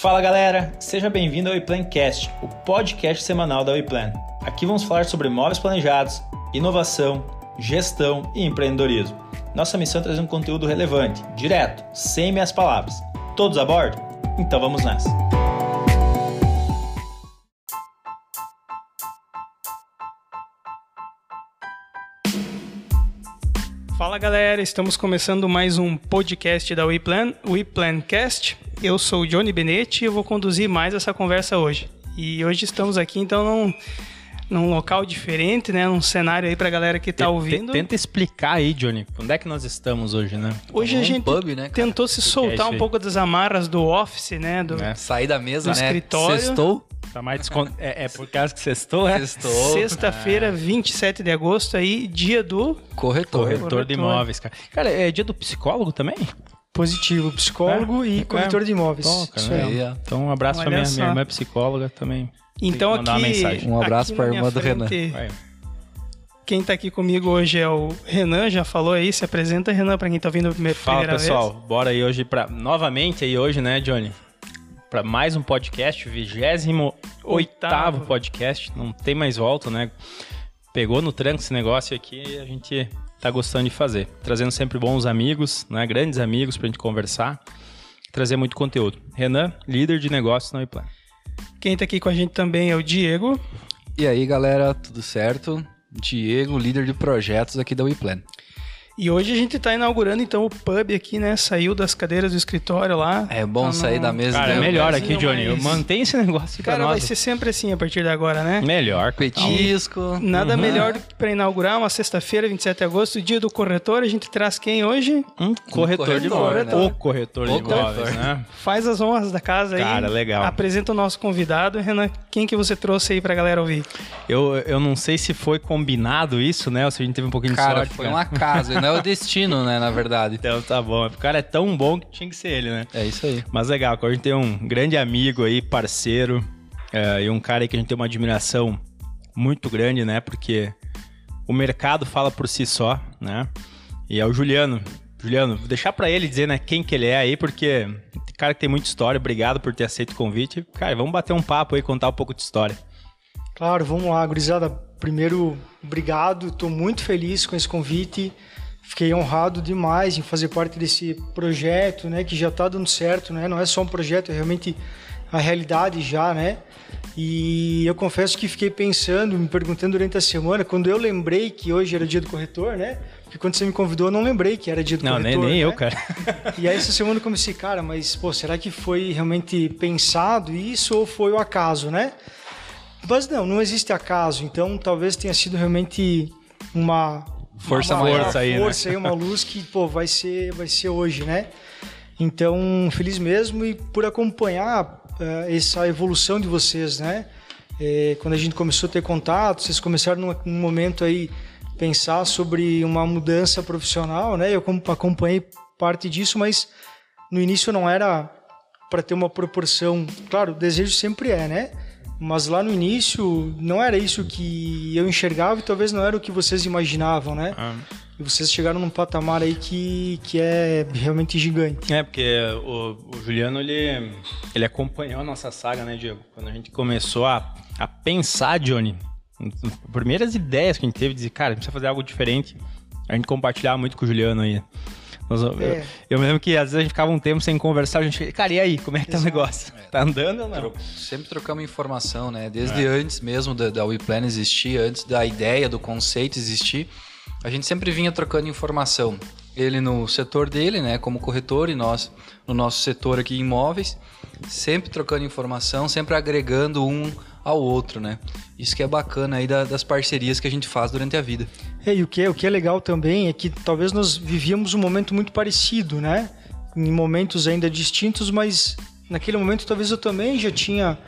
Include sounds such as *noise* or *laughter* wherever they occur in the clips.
Fala galera, seja bem-vindo ao WePlancast, o podcast semanal da WePlan. Aqui vamos falar sobre imóveis planejados, inovação, gestão e empreendedorismo. Nossa missão é trazer um conteúdo relevante, direto, sem meias palavras. Todos a bordo? Então vamos nessa! Fala galera, estamos começando mais um podcast da WePlan, WePlancast. Eu sou o Johnny Benetti e eu vou conduzir mais essa conversa hoje. E hoje estamos aqui então num, num local diferente, né? Num cenário aí pra galera que tá ouvindo. Tenta explicar aí, Johnny, onde é que nós estamos hoje, né? Hoje a Um gente pub, né, cara? tentou se soltar um pouco das amarras do office, né? Do É. Sair da mesa, Do né? escritório. Sextou. Tá mais descon... *laughs* é, é por causa que sextou, é? Sextou. Sexta-feira, 27 de agosto aí, dia do Corretor. Corretor de Corretor. imóveis, cara. Cara, é dia do psicólogo também? Positivo, psicólogo É? e corretor de imóveis. Cara, Isso né? aí. Ó. Então, um abraço pra Olha minha, só. minha irmã é psicóloga também. Então aqui, uma mensagem. Um abraço aqui pra minha irmã do Renan. Vai. Quem tá aqui comigo hoje é o Renan, já falou aí, se apresenta Renan pra quem tá vindo primeira Fala pessoal, vez. bora aí hoje para novamente aí hoje, né, Johnny? Para mais um podcast, o 28 Oitavo. podcast, não tem mais volta, né? Pegou no tranco esse negócio aqui e a gente tá gostando de fazer, trazendo sempre bons amigos, né, grandes amigos pra gente conversar, trazer muito conteúdo. Renan, líder de negócios na Iplan. Quem tá aqui com a gente também é o Diego. E aí, galera, tudo certo? Diego, líder de projetos aqui da WePlan. E hoje a gente tá inaugurando então o pub aqui, né? Saiu das cadeiras do escritório lá. É bom Tá sair no- da mesa Cara, é né? melhor mas aqui, não Johnny. mais- Mantém esse negócio Cara, vai ser sempre assim a partir de agora, né? Melhor. Petisco. Nada melhor do que para inaugurar uma sexta-feira, 27 de agosto, dia do corretor. A gente traz quem hoje? Um corretor, de imóveis. né? O corretor de imóveis, né? Faz as honras da casa aí. Cara, legal. Apresenta o nosso convidado. Renan, quem que você trouxe aí pra galera ouvir? Eu, eu não sei se foi combinado isso, né? Ou se a gente teve um pouquinho de Cara, sorte. foi um acaso. *laughs* não é o destino, né, na verdade. Então tá bom. O cara é tão bom que tinha que ser ele, né? É isso aí. Mas legal, agora a gente tem um grande amigo aí, parceiro, é, e um cara aí que a gente tem uma admiração muito grande, né? Porque o mercado fala por si só, né? E é o Juliano. Juliano, vou deixar pra ele dizer, né, quem que ele é aí, porque cara que tem muita história, obrigado por ter aceito o convite. Cara, vamos bater um papo aí, contar um pouco de história. Claro, vamos lá, gurizada. Primeiro, obrigado. Estou muito feliz com esse convite. Fiquei honrado demais em fazer parte desse projeto, né, que já está dando certo, né? Não é só um projeto, é realmente a realidade já, né? E eu confesso que fiquei pensando, me perguntando durante a semana, quando eu lembrei que hoje era dia do corretor, né? Porque quando você me convidou, eu não lembrei que era dia do Não, nem, corretor. nem eu, né? cara. *laughs* E aí essa semana eu comecei, cara, mas pô, será que foi realmente pensado isso ou foi o acaso, né? Mas não, não existe acaso. Então talvez tenha sido realmente uma Força uma, maior. Força aí, né? força aí, uma luz que pô vai ser vai ser hoje, né? Então feliz mesmo e por acompanhar eh, essa evolução de vocês, né? Eh, quando a gente começou a ter contato, vocês começaram num, num momento aí pensar sobre uma mudança profissional, né? Eu acompanhei parte disso, mas no início não era para ter uma proporção. Claro, o desejo sempre é, né? Mas lá no início não era isso que eu enxergava e talvez não era o que vocês imaginavam, né? Ah. E vocês chegaram num patamar aí que, que é realmente gigante. É, porque o, o Juliano, ele, ele acompanhou a nossa saga, né, Diego? Quando a gente começou a, a pensar, Johnny, as primeiras ideias que a gente teve, de dizer, cara, a gente precisa fazer algo diferente, a gente compartilhava muito com o Juliano aí. Nós- eu, É. eu me lembro que às vezes a gente ficava um tempo sem conversar, a gente, cara, e aí, como é que tá o negócio? Tá andando ou não? Sempre trocamos informação, né? Desde antes mesmo da, da WePlan existir, antes da ideia, do conceito existir, a gente sempre vinha trocando informação. Ele no setor dele, né, como corretor, e nós no nosso setor aqui imóveis, sempre trocando informação, sempre agregando um ao outro, né? Isso que é bacana aí da- das parcerias que a gente faz durante a vida. É, e o que, é- o que é legal também é que talvez nós vivíamos um momento muito parecido, né? Em momentos ainda distintos, mas naquele momento talvez eu também já tinha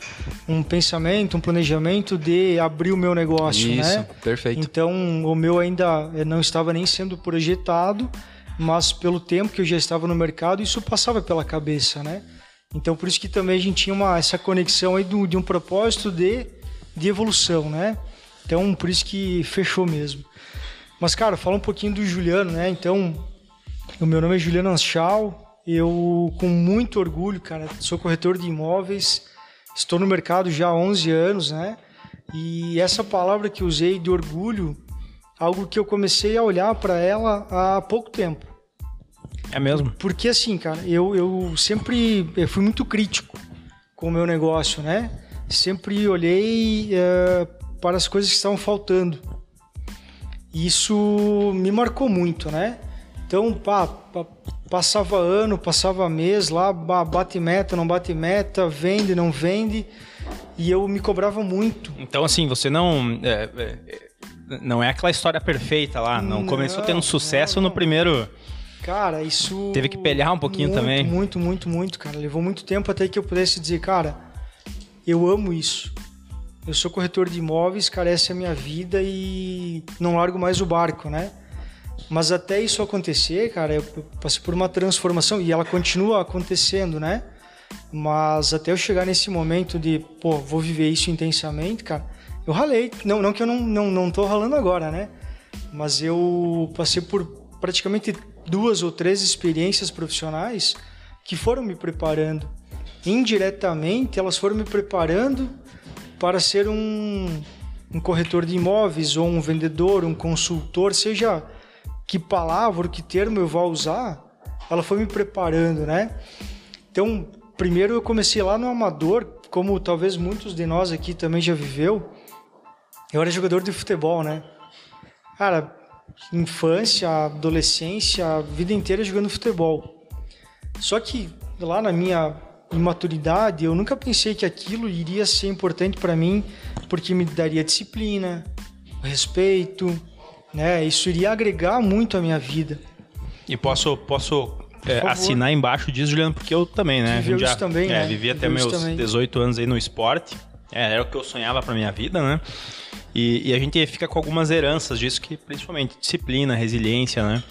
um pensamento, um planejamento de abrir o meu negócio, Isso, né? perfeito. Então, o meu ainda eh, não estava nem sendo projetado, mas pelo tempo que eu já estava no mercado, isso passava pela cabeça, né? Então, por isso que também a gente tinha uma, essa conexão aí do, de um propósito de, de evolução, né? Então, por isso que fechou mesmo. Mas, cara, fala um pouquinho do Juliano, né? Então, o meu nome é Juliano Anschau, Eu, com muito orgulho, cara, sou corretor de imóveis, estou no mercado já há 11 anos, né? E essa palavra que usei de orgulho, algo que eu comecei a olhar para ela há pouco tempo. É mesmo? Porque assim, cara, eu, eu sempre eu fui muito crítico com o meu negócio, né? Sempre olhei uh, para as coisas que estavam faltando. Isso me marcou muito, né? Então, pá, pá, passava ano, passava mês lá, bate meta, não bate meta, vende, não vende, e eu me cobrava muito. Então, assim, você não. É, é, não é aquela história perfeita lá, não, não começou tendo sucesso não, não. no primeiro. Cara, isso. Teve que pelear um pouquinho muito, também. Muito, muito, muito, cara. Levou muito tempo até que eu pudesse dizer, cara, eu amo isso. Eu sou corretor de imóveis, é a minha vida e não largo mais o barco, né? Mas até isso acontecer, cara, eu passei por uma transformação e ela continua acontecendo, né? Mas até eu chegar nesse momento de, pô, vou viver isso intensamente, cara, eu ralei. Não, não que eu não, não, não tô ralando agora, né? Mas eu passei por praticamente duas ou três experiências profissionais que foram me preparando. Indiretamente, elas foram me preparando para ser um, um corretor de imóveis ou um vendedor, um consultor, seja que palavra, que termo eu vou usar, ela foi me preparando, né? Então, primeiro eu comecei lá no amador, como talvez muitos de nós aqui também já viveu. Eu era jogador de futebol, né? Cara, infância, adolescência, vida inteira jogando futebol. Só que lá na minha imaturidade, eu nunca pensei que aquilo iria ser importante para mim, porque me daria disciplina, respeito, né? Isso iria agregar muito à minha vida. E posso, posso é, assinar embaixo disso, Juliano, porque eu também, né? Viveu já, também, é, né? Vivi até meus também. 18 anos aí no esporte. É, era o que eu sonhava para minha vida, né? E, e, a gente fica com algumas heranças disso, que principalmente disciplina, resiliência, né?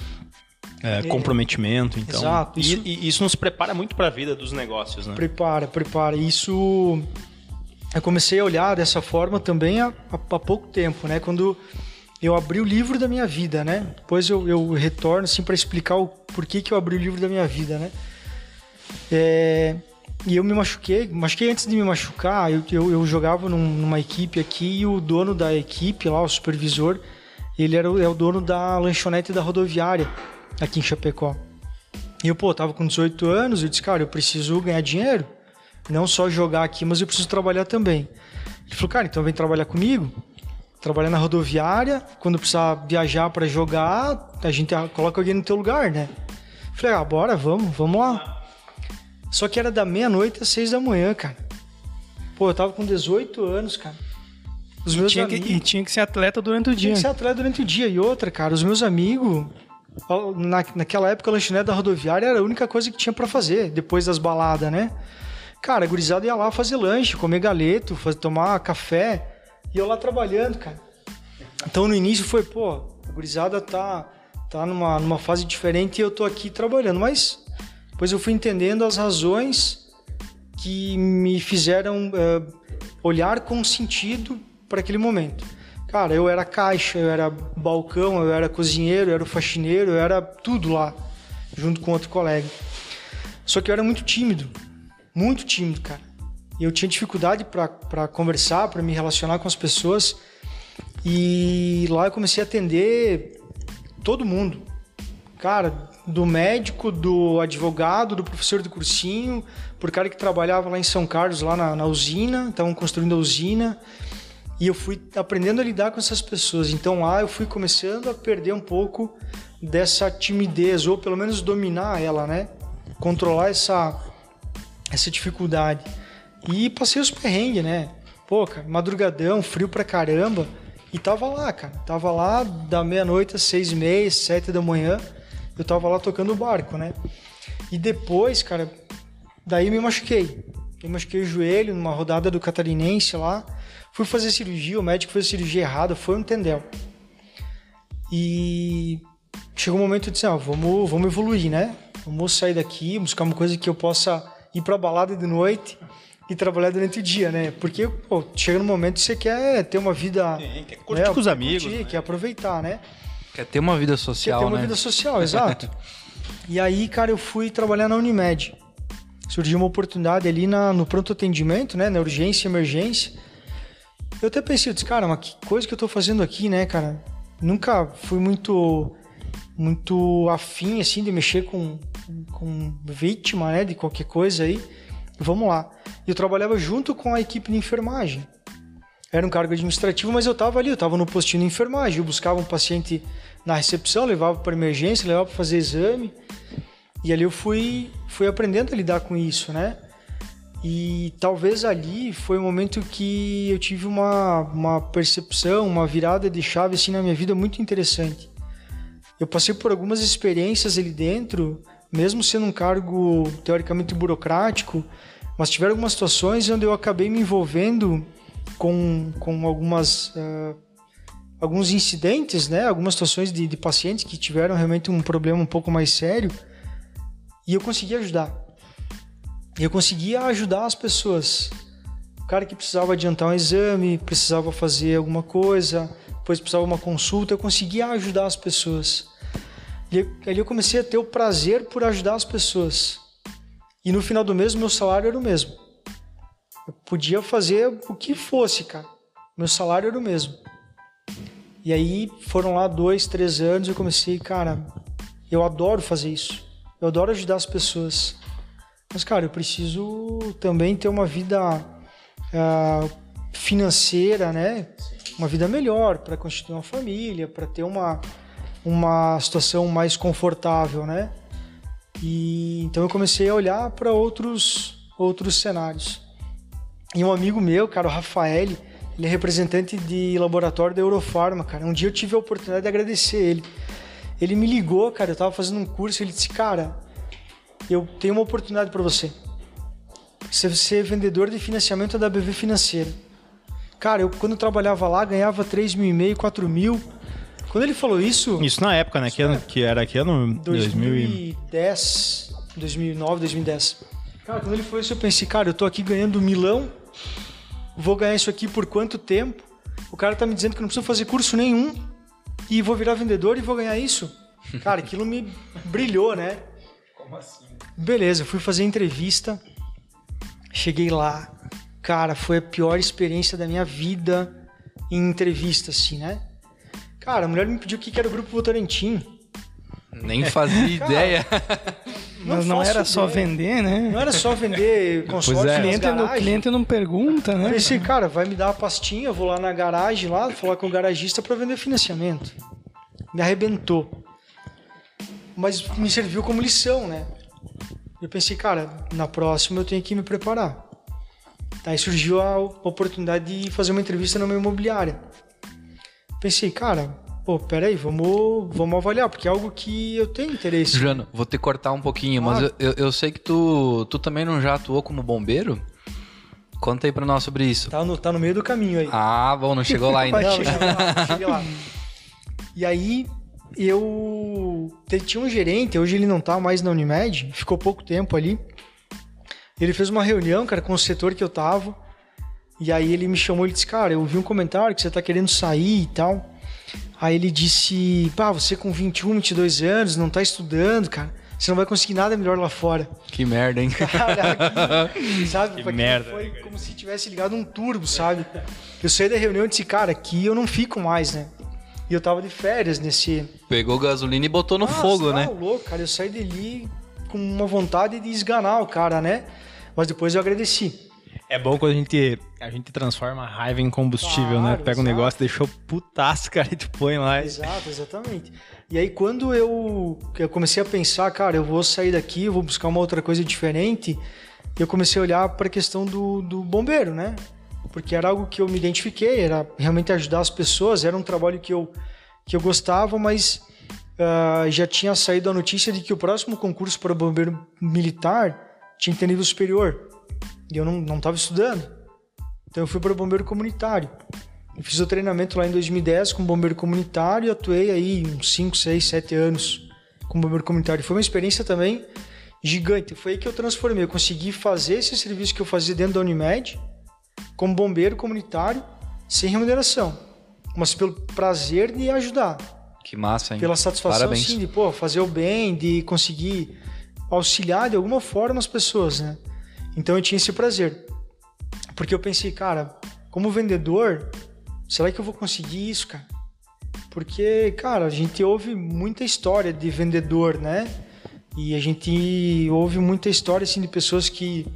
É, comprometimento, então. Exato. Isso, e, e isso nos prepara muito para a vida dos negócios, né? Prepara, prepara. Isso eu comecei a olhar dessa forma também há, há, pouco tempo, né? Quando eu abri o livro da minha vida, né? Depois eu, eu retorno assim para explicar o porquê que eu abri o livro da minha vida, né? É, e eu me machuquei, machuquei antes de me machucar. Eu, eu, eu jogava num, numa equipe aqui e o dono da equipe lá, o supervisor, ele era o, é o dono da lanchonete da rodoviária aqui em Chapecó. E eu, pô, tava com 18 anos, eu disse, cara, eu preciso ganhar dinheiro, não só jogar aqui, mas eu preciso trabalhar também. Ele falou, cara, então vem trabalhar comigo, trabalhar na rodoviária, quando precisar viajar para jogar, a gente coloca alguém no teu lugar, né? Eu falei, ah, bora, vamos, vamos lá. Só que era da meia-noite às seis da manhã, cara. Pô, eu tava com 18 anos, cara. Os e meus tinha amigos... que, e tinha que ser atleta durante o dia. Tinha que ser atleta durante o dia. E outra, cara, os meus amigos, na, naquela época, a lanchonete da rodoviária era a única coisa que tinha para fazer, depois das baladas, né? Cara, a gurizada ia lá fazer lanche, comer galeto, fazer, tomar café. E eu lá trabalhando, cara. Então no início foi, pô, a gurizada tá, tá numa, numa fase diferente e eu tô aqui trabalhando. Mas depois eu fui entendendo as razões que me fizeram uh, olhar com sentido para aquele momento. Cara, eu era caixa, eu era balcão, eu era cozinheiro, eu era faxineiro, eu era tudo lá, junto com outro colega. Só que eu era muito tímido, muito tímido, cara. E eu tinha dificuldade para conversar, para me relacionar com as pessoas. E lá eu comecei a atender todo mundo. Cara, do médico, do advogado, do professor do cursinho, por cara que trabalhava lá em São Carlos, lá na, na usina, estavam construindo a usina. E eu fui aprendendo a lidar com essas pessoas. Então lá eu fui começando a perder um pouco dessa timidez, ou pelo menos dominar ela, né? Controlar essa, essa dificuldade. E passei os perrengues, né? Pô, cara, madrugadão, frio pra caramba. E tava lá, cara. Tava lá da meia-noite às seis e meia, sete da manhã eu tava lá tocando o barco, né? E depois, cara, daí me machuquei. Eu machuquei o joelho numa rodada do catarinense lá. Fui fazer cirurgia, o médico fez a cirurgia errada, foi um tendel. E chegou um momento de dizer, ah, vamos, vamos evoluir, né? Vamos sair daqui, buscar uma coisa que eu possa ir pra balada de noite e trabalhar durante o dia, né? Porque, pô, chega no momento que você quer ter uma vida... Sim, quer curtir né? com os amigos. Curtir, né? Quer aproveitar, né? Quer ter uma vida social, Quer ter uma né? vida social, exato. *laughs* E aí, cara, eu fui trabalhar na Unimed. Surgiu uma oportunidade ali na, no pronto atendimento, né? Na urgência e emergência. Eu até pensei, eu disse, cara, mas que coisa que eu tô fazendo aqui, né, cara? Nunca fui muito muito afim, assim, de mexer com, com vítima, né, de qualquer coisa aí. Vamos lá. Eu trabalhava junto com a equipe de enfermagem. Era um cargo administrativo, mas eu estava ali, eu estava no postinho de enfermagem. Eu buscava um paciente na recepção, levava para emergência, levava para fazer exame. E ali eu fui, fui aprendendo a lidar com isso, né? E talvez ali foi o um momento que eu tive uma, uma percepção, uma virada de chave assim na minha vida muito interessante. Eu passei por algumas experiências ali dentro, mesmo sendo um cargo teoricamente burocrático, mas tiveram algumas situações onde eu acabei me envolvendo com, com algumas uh, alguns incidentes, né? Algumas situações de, de pacientes que tiveram realmente um problema um pouco mais sério e eu consegui ajudar. Eu conseguia ajudar as pessoas. O cara que precisava adiantar um exame, precisava fazer alguma coisa, depois precisava uma consulta, eu conseguia ajudar as pessoas. E ali eu comecei a ter o prazer por ajudar as pessoas. E no final do mês, meu salário era o mesmo. Eu podia fazer o que fosse, cara. Meu salário era o mesmo. E aí foram lá dois, três anos. Eu comecei, cara, eu adoro fazer isso. Eu adoro ajudar as pessoas. Mas, cara, eu preciso também ter uma vida uh, financeira, né? Uma vida melhor para constituir uma família, para ter uma, uma situação mais confortável, né? E então eu comecei a olhar para outros outros cenários. E um amigo meu, cara, o Rafael, ele é representante de laboratório da Eurofarma, cara. Um dia eu tive a oportunidade de agradecer ele. Ele me ligou, cara, eu tava fazendo um curso, ele disse: "Cara, eu tenho uma oportunidade para você. Você ser vendedor de financiamento da BV Financeira. Cara, eu quando eu trabalhava lá ganhava 3 mil e meio, 4 mil. Quando ele falou isso... Isso na época, né? Que, ano, que era aqui ano... 2010, 2009, 2010. Cara, quando ele falou isso eu pensei, cara, eu tô aqui ganhando milão, vou ganhar isso aqui por quanto tempo? O cara tá me dizendo que eu não preciso fazer curso nenhum e vou virar vendedor e vou ganhar isso. *laughs* Cara, aquilo me brilhou, né? Como assim? Beleza, fui fazer entrevista. Cheguei lá. Cara, foi a pior experiência da minha vida em entrevista, assim, né? Cara, a mulher me pediu o que era o Grupo Votorantim. Nem fazia *laughs* ideia. Mas não era só vender, né? Não era só vender *laughs* consórcio é. o, cliente não, o cliente não pergunta, né? Eu pensei, cara, vai me dar uma pastinha, eu vou lá na garagem lá, falar com o garagista para vender financiamento. Me arrebentou. Mas me serviu como lição, né? Eu pensei, cara, na próxima eu tenho que me preparar. Aí surgiu a oportunidade de fazer uma entrevista numa imobiliária. Pensei, cara, pô, peraí, vamos, vamos avaliar, porque é algo que eu tenho interesse. Juliano, vou te cortar um pouquinho, ah. mas eu, eu sei que tu, tu também não já atuou como bombeiro? Conta aí pra nós sobre isso. Tá no, tá no meio do caminho aí. Ah, bom, não chegou lá *laughs* ainda. não, cheguei lá, cheguei lá. E aí, eu tinha um gerente, hoje ele não tá mais na Unimed, ficou pouco tempo ali. Ele fez uma reunião, cara, com o setor que eu tava. E aí ele me chamou e disse: Cara, eu vi um comentário que você tá querendo sair e tal. Aí ele disse: Pá, você com 21, 22 anos, não tá estudando, cara. Você não vai conseguir nada melhor lá fora. Que merda, hein? *laughs* Caraca, sabe? Que merda. Foi como se tivesse ligado um turbo, sabe? Eu saí da reunião e disse: Cara, aqui eu não fico mais, né? E eu tava de férias nesse. Pegou gasolina e botou no Nossa, fogo, né? Tá louco, cara. Eu saí dali com uma vontade de esganar o cara, né? Mas depois eu agradeci. É bom quando a gente, a gente transforma a raiva em combustível, né? Claro, né? Pega exato. um negócio, deixou putaço, *laughs* cara, e tu põe lá. Exato, exatamente. E aí quando eu, eu comecei a pensar, cara, eu vou sair daqui, eu vou buscar uma outra coisa diferente, eu comecei a olhar para a questão do, do bombeiro, né? Porque era algo que eu me identifiquei, era realmente ajudar as pessoas, era um trabalho que eu, que eu gostava, mas uh, já tinha saído a notícia de que o próximo concurso para bombeiro militar tinha que ter nível superior, e eu não estava estudando. Então eu fui para o bombeiro comunitário. Eu fiz o treinamento lá em 2010 com bombeiro comunitário e atuei aí uns 5, 6, 7 anos como bombeiro comunitário. Foi uma experiência também gigante. Foi aí que eu transformei. Eu consegui fazer esse serviço que eu fazia dentro da Unimed, como bombeiro comunitário, sem remuneração, mas pelo prazer de ajudar. Que massa, hein? Pela satisfação, Parabéns. assim, de pô, fazer o bem, de conseguir auxiliar de alguma forma as pessoas, né? Então eu tinha esse prazer. Porque eu pensei, cara, como vendedor, será que eu vou conseguir isso, cara? Porque, cara, a gente ouve muita história de vendedor, né? E a gente ouve muita história assim de pessoas que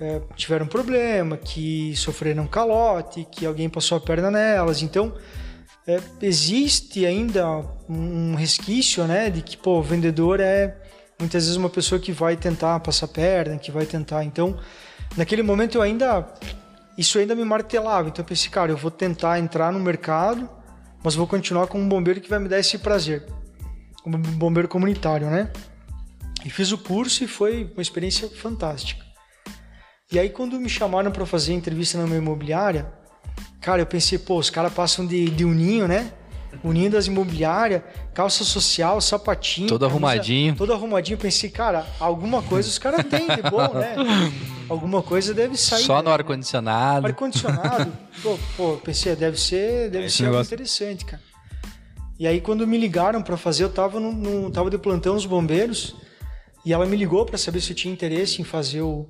é, tiveram problema, que sofreram calote, que alguém passou a perna nelas. Então, é, existe ainda um resquício, né, de que pô, o vendedor é muitas vezes uma pessoa que vai tentar passar perna, que vai tentar. Então, naquele momento eu ainda isso ainda me martelava. Então eu pensei, cara, eu vou tentar entrar no mercado, mas vou continuar como um bombeiro que vai me dar esse prazer, como um bombeiro comunitário, né? E fiz o curso e foi uma experiência fantástica. E aí quando me chamaram para fazer entrevista numa imobiliária, cara, eu pensei, pô, os caras passam de, de uninho, né? Uninho das imobiliárias, calça social, sapatinho. Todo camisa- arrumadinho. Todo arrumadinho. Pensei, cara, alguma coisa os caras têm de bom, né? *laughs* Alguma coisa deve sair. Só no né? ar-condicionado. Ar-condicionado. *laughs* pô, pô, pensei, deve ser, deve Esse ser algo negócio- interessante, cara. E aí quando me ligaram para fazer, eu tava no, no- tava de plantão nos bombeiros e ela me ligou para saber se eu tinha interesse em fazer o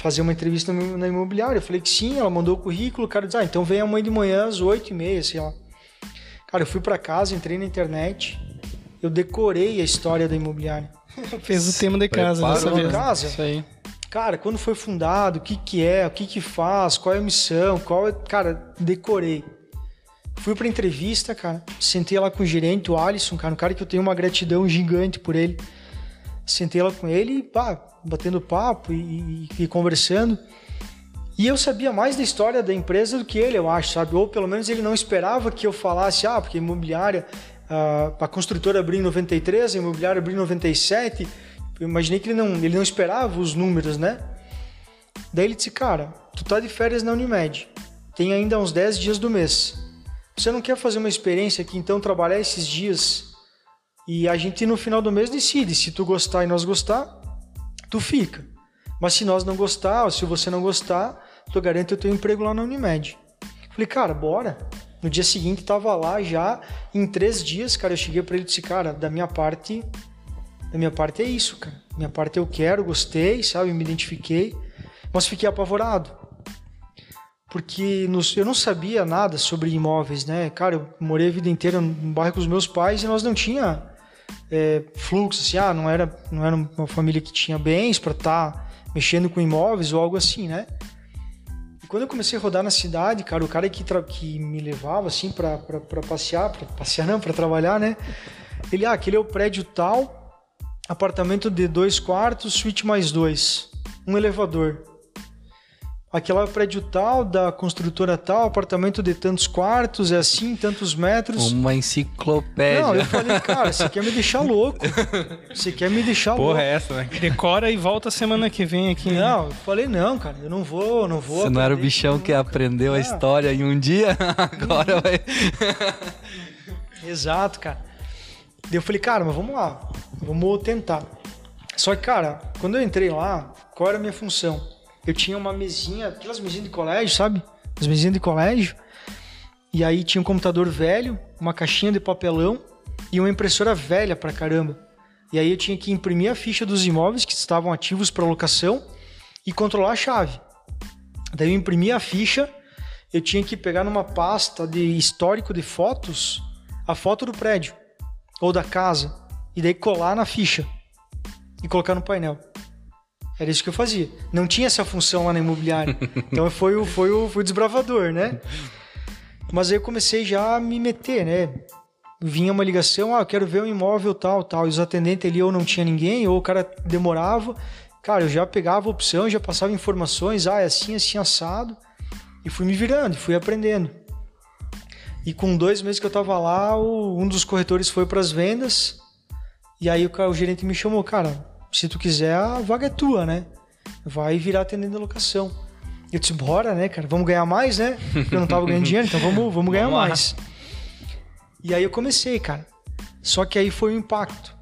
fazer uma entrevista na imobiliária. Eu falei que sim, ela mandou o currículo, o cara disse: "Ah, então vem amanhã de manhã às oito e meia, sei lá". Cara, eu fui para casa, entrei na internet, eu decorei a história da imobiliária. *laughs* Fez o tema de casa Prepara dessa vez. casa. Isso aí. Cara, quando foi fundado, o que que é, o que que faz, qual é a missão, qual é... Cara, decorei. Fui pra entrevista, cara, sentei lá com o gerente, o Alisson, cara, um cara que eu tenho uma gratidão gigante por ele. Sentei lá com ele e, pá, batendo papo e, e- e conversando. E eu sabia mais da história da empresa do que ele, eu acho, sabe? Ou pelo menos ele não esperava que eu falasse, ah, porque a imobiliária, ah, a construtora abriu em 93, a imobiliária abriu em 97. Eu imaginei que ele não, ele não esperava os números, né? Daí ele disse, cara, tu tá de férias na Unimed, tem ainda uns 10 dias do mês. Você não quer fazer uma experiência aqui, então, trabalhar esses dias e a gente no final do mês decide. Se tu gostar e nós gostar, tu fica. Mas se nós não gostar, ou se você não gostar, tu garante o teu emprego lá na Unimed. Falei, cara, bora. No dia seguinte tava lá já, em três dias, cara, eu cheguei para ele e disse, cara, da minha parte, da minha parte é isso, cara. Minha parte eu quero, gostei, sabe, me identifiquei, mas fiquei apavorado. Porque eu não sabia nada sobre imóveis, né? Cara, eu morei a vida inteira no bairro com os meus pais e nós não tinha é, fluxo, assim, ah, não era, não era uma família que tinha bens para estar mexendo com imóveis ou algo assim, né? E quando eu comecei a rodar na cidade, cara, o cara que, que me levava, assim, para passear, para passear não, para trabalhar, né? Ele, ah, aquele é o prédio tal, apartamento de dois quartos, suíte mais dois, um elevador. Aquela é o prédio tal, da construtora tal, apartamento de tantos quartos, é assim, tantos metros. Uma enciclopédia. Não, eu falei, cara, você quer me deixar louco. Você quer me deixar louco. Porra, é essa, né? Decora e volta semana que vem aqui. né? Não, eu falei, não, cara, eu não vou, não vou. Você não era o bichão que nunca. aprendeu a história em um dia? *laughs* Agora vai. Exato, cara. Daí eu falei, cara, mas vamos lá, vamos tentar. Só que, cara, quando eu entrei lá, qual era a minha função? Eu tinha uma mesinha, aquelas mesinhas de colégio, sabe? As mesinhas de colégio. E aí tinha um computador velho, uma caixinha de papelão e uma impressora velha pra caramba. E aí eu tinha que imprimir a ficha dos imóveis que estavam ativos para locação e controlar a chave. Daí eu imprimia a ficha, eu tinha que pegar numa pasta de histórico de fotos a foto do prédio ou da casa e daí colar na ficha e colocar no painel. Era isso que eu fazia. Não tinha essa função lá na imobiliária. Então foi o, foi o, foi o desbravador, né? Mas aí eu comecei já a me meter, né? Vinha uma ligação, ah, eu quero ver um imóvel tal, tal. E os atendentes ali ou não tinha ninguém, ou o cara demorava. Cara, eu já pegava a opção, já passava informações, ah, é assim, assim, assado. E fui me virando, fui aprendendo. E com dois meses que eu tava lá, o- um dos corretores foi para as vendas. E aí o, o gerente me chamou, cara, se tu quiser, a vaga é tua, né? Vai virar atendente da locação. Eu disse, bora, né, cara? Vamos ganhar mais, né? Porque eu não tava ganhando dinheiro, então vamos, vamos ganhar Vamos mais. E aí eu comecei, cara. Só que aí foi o impacto.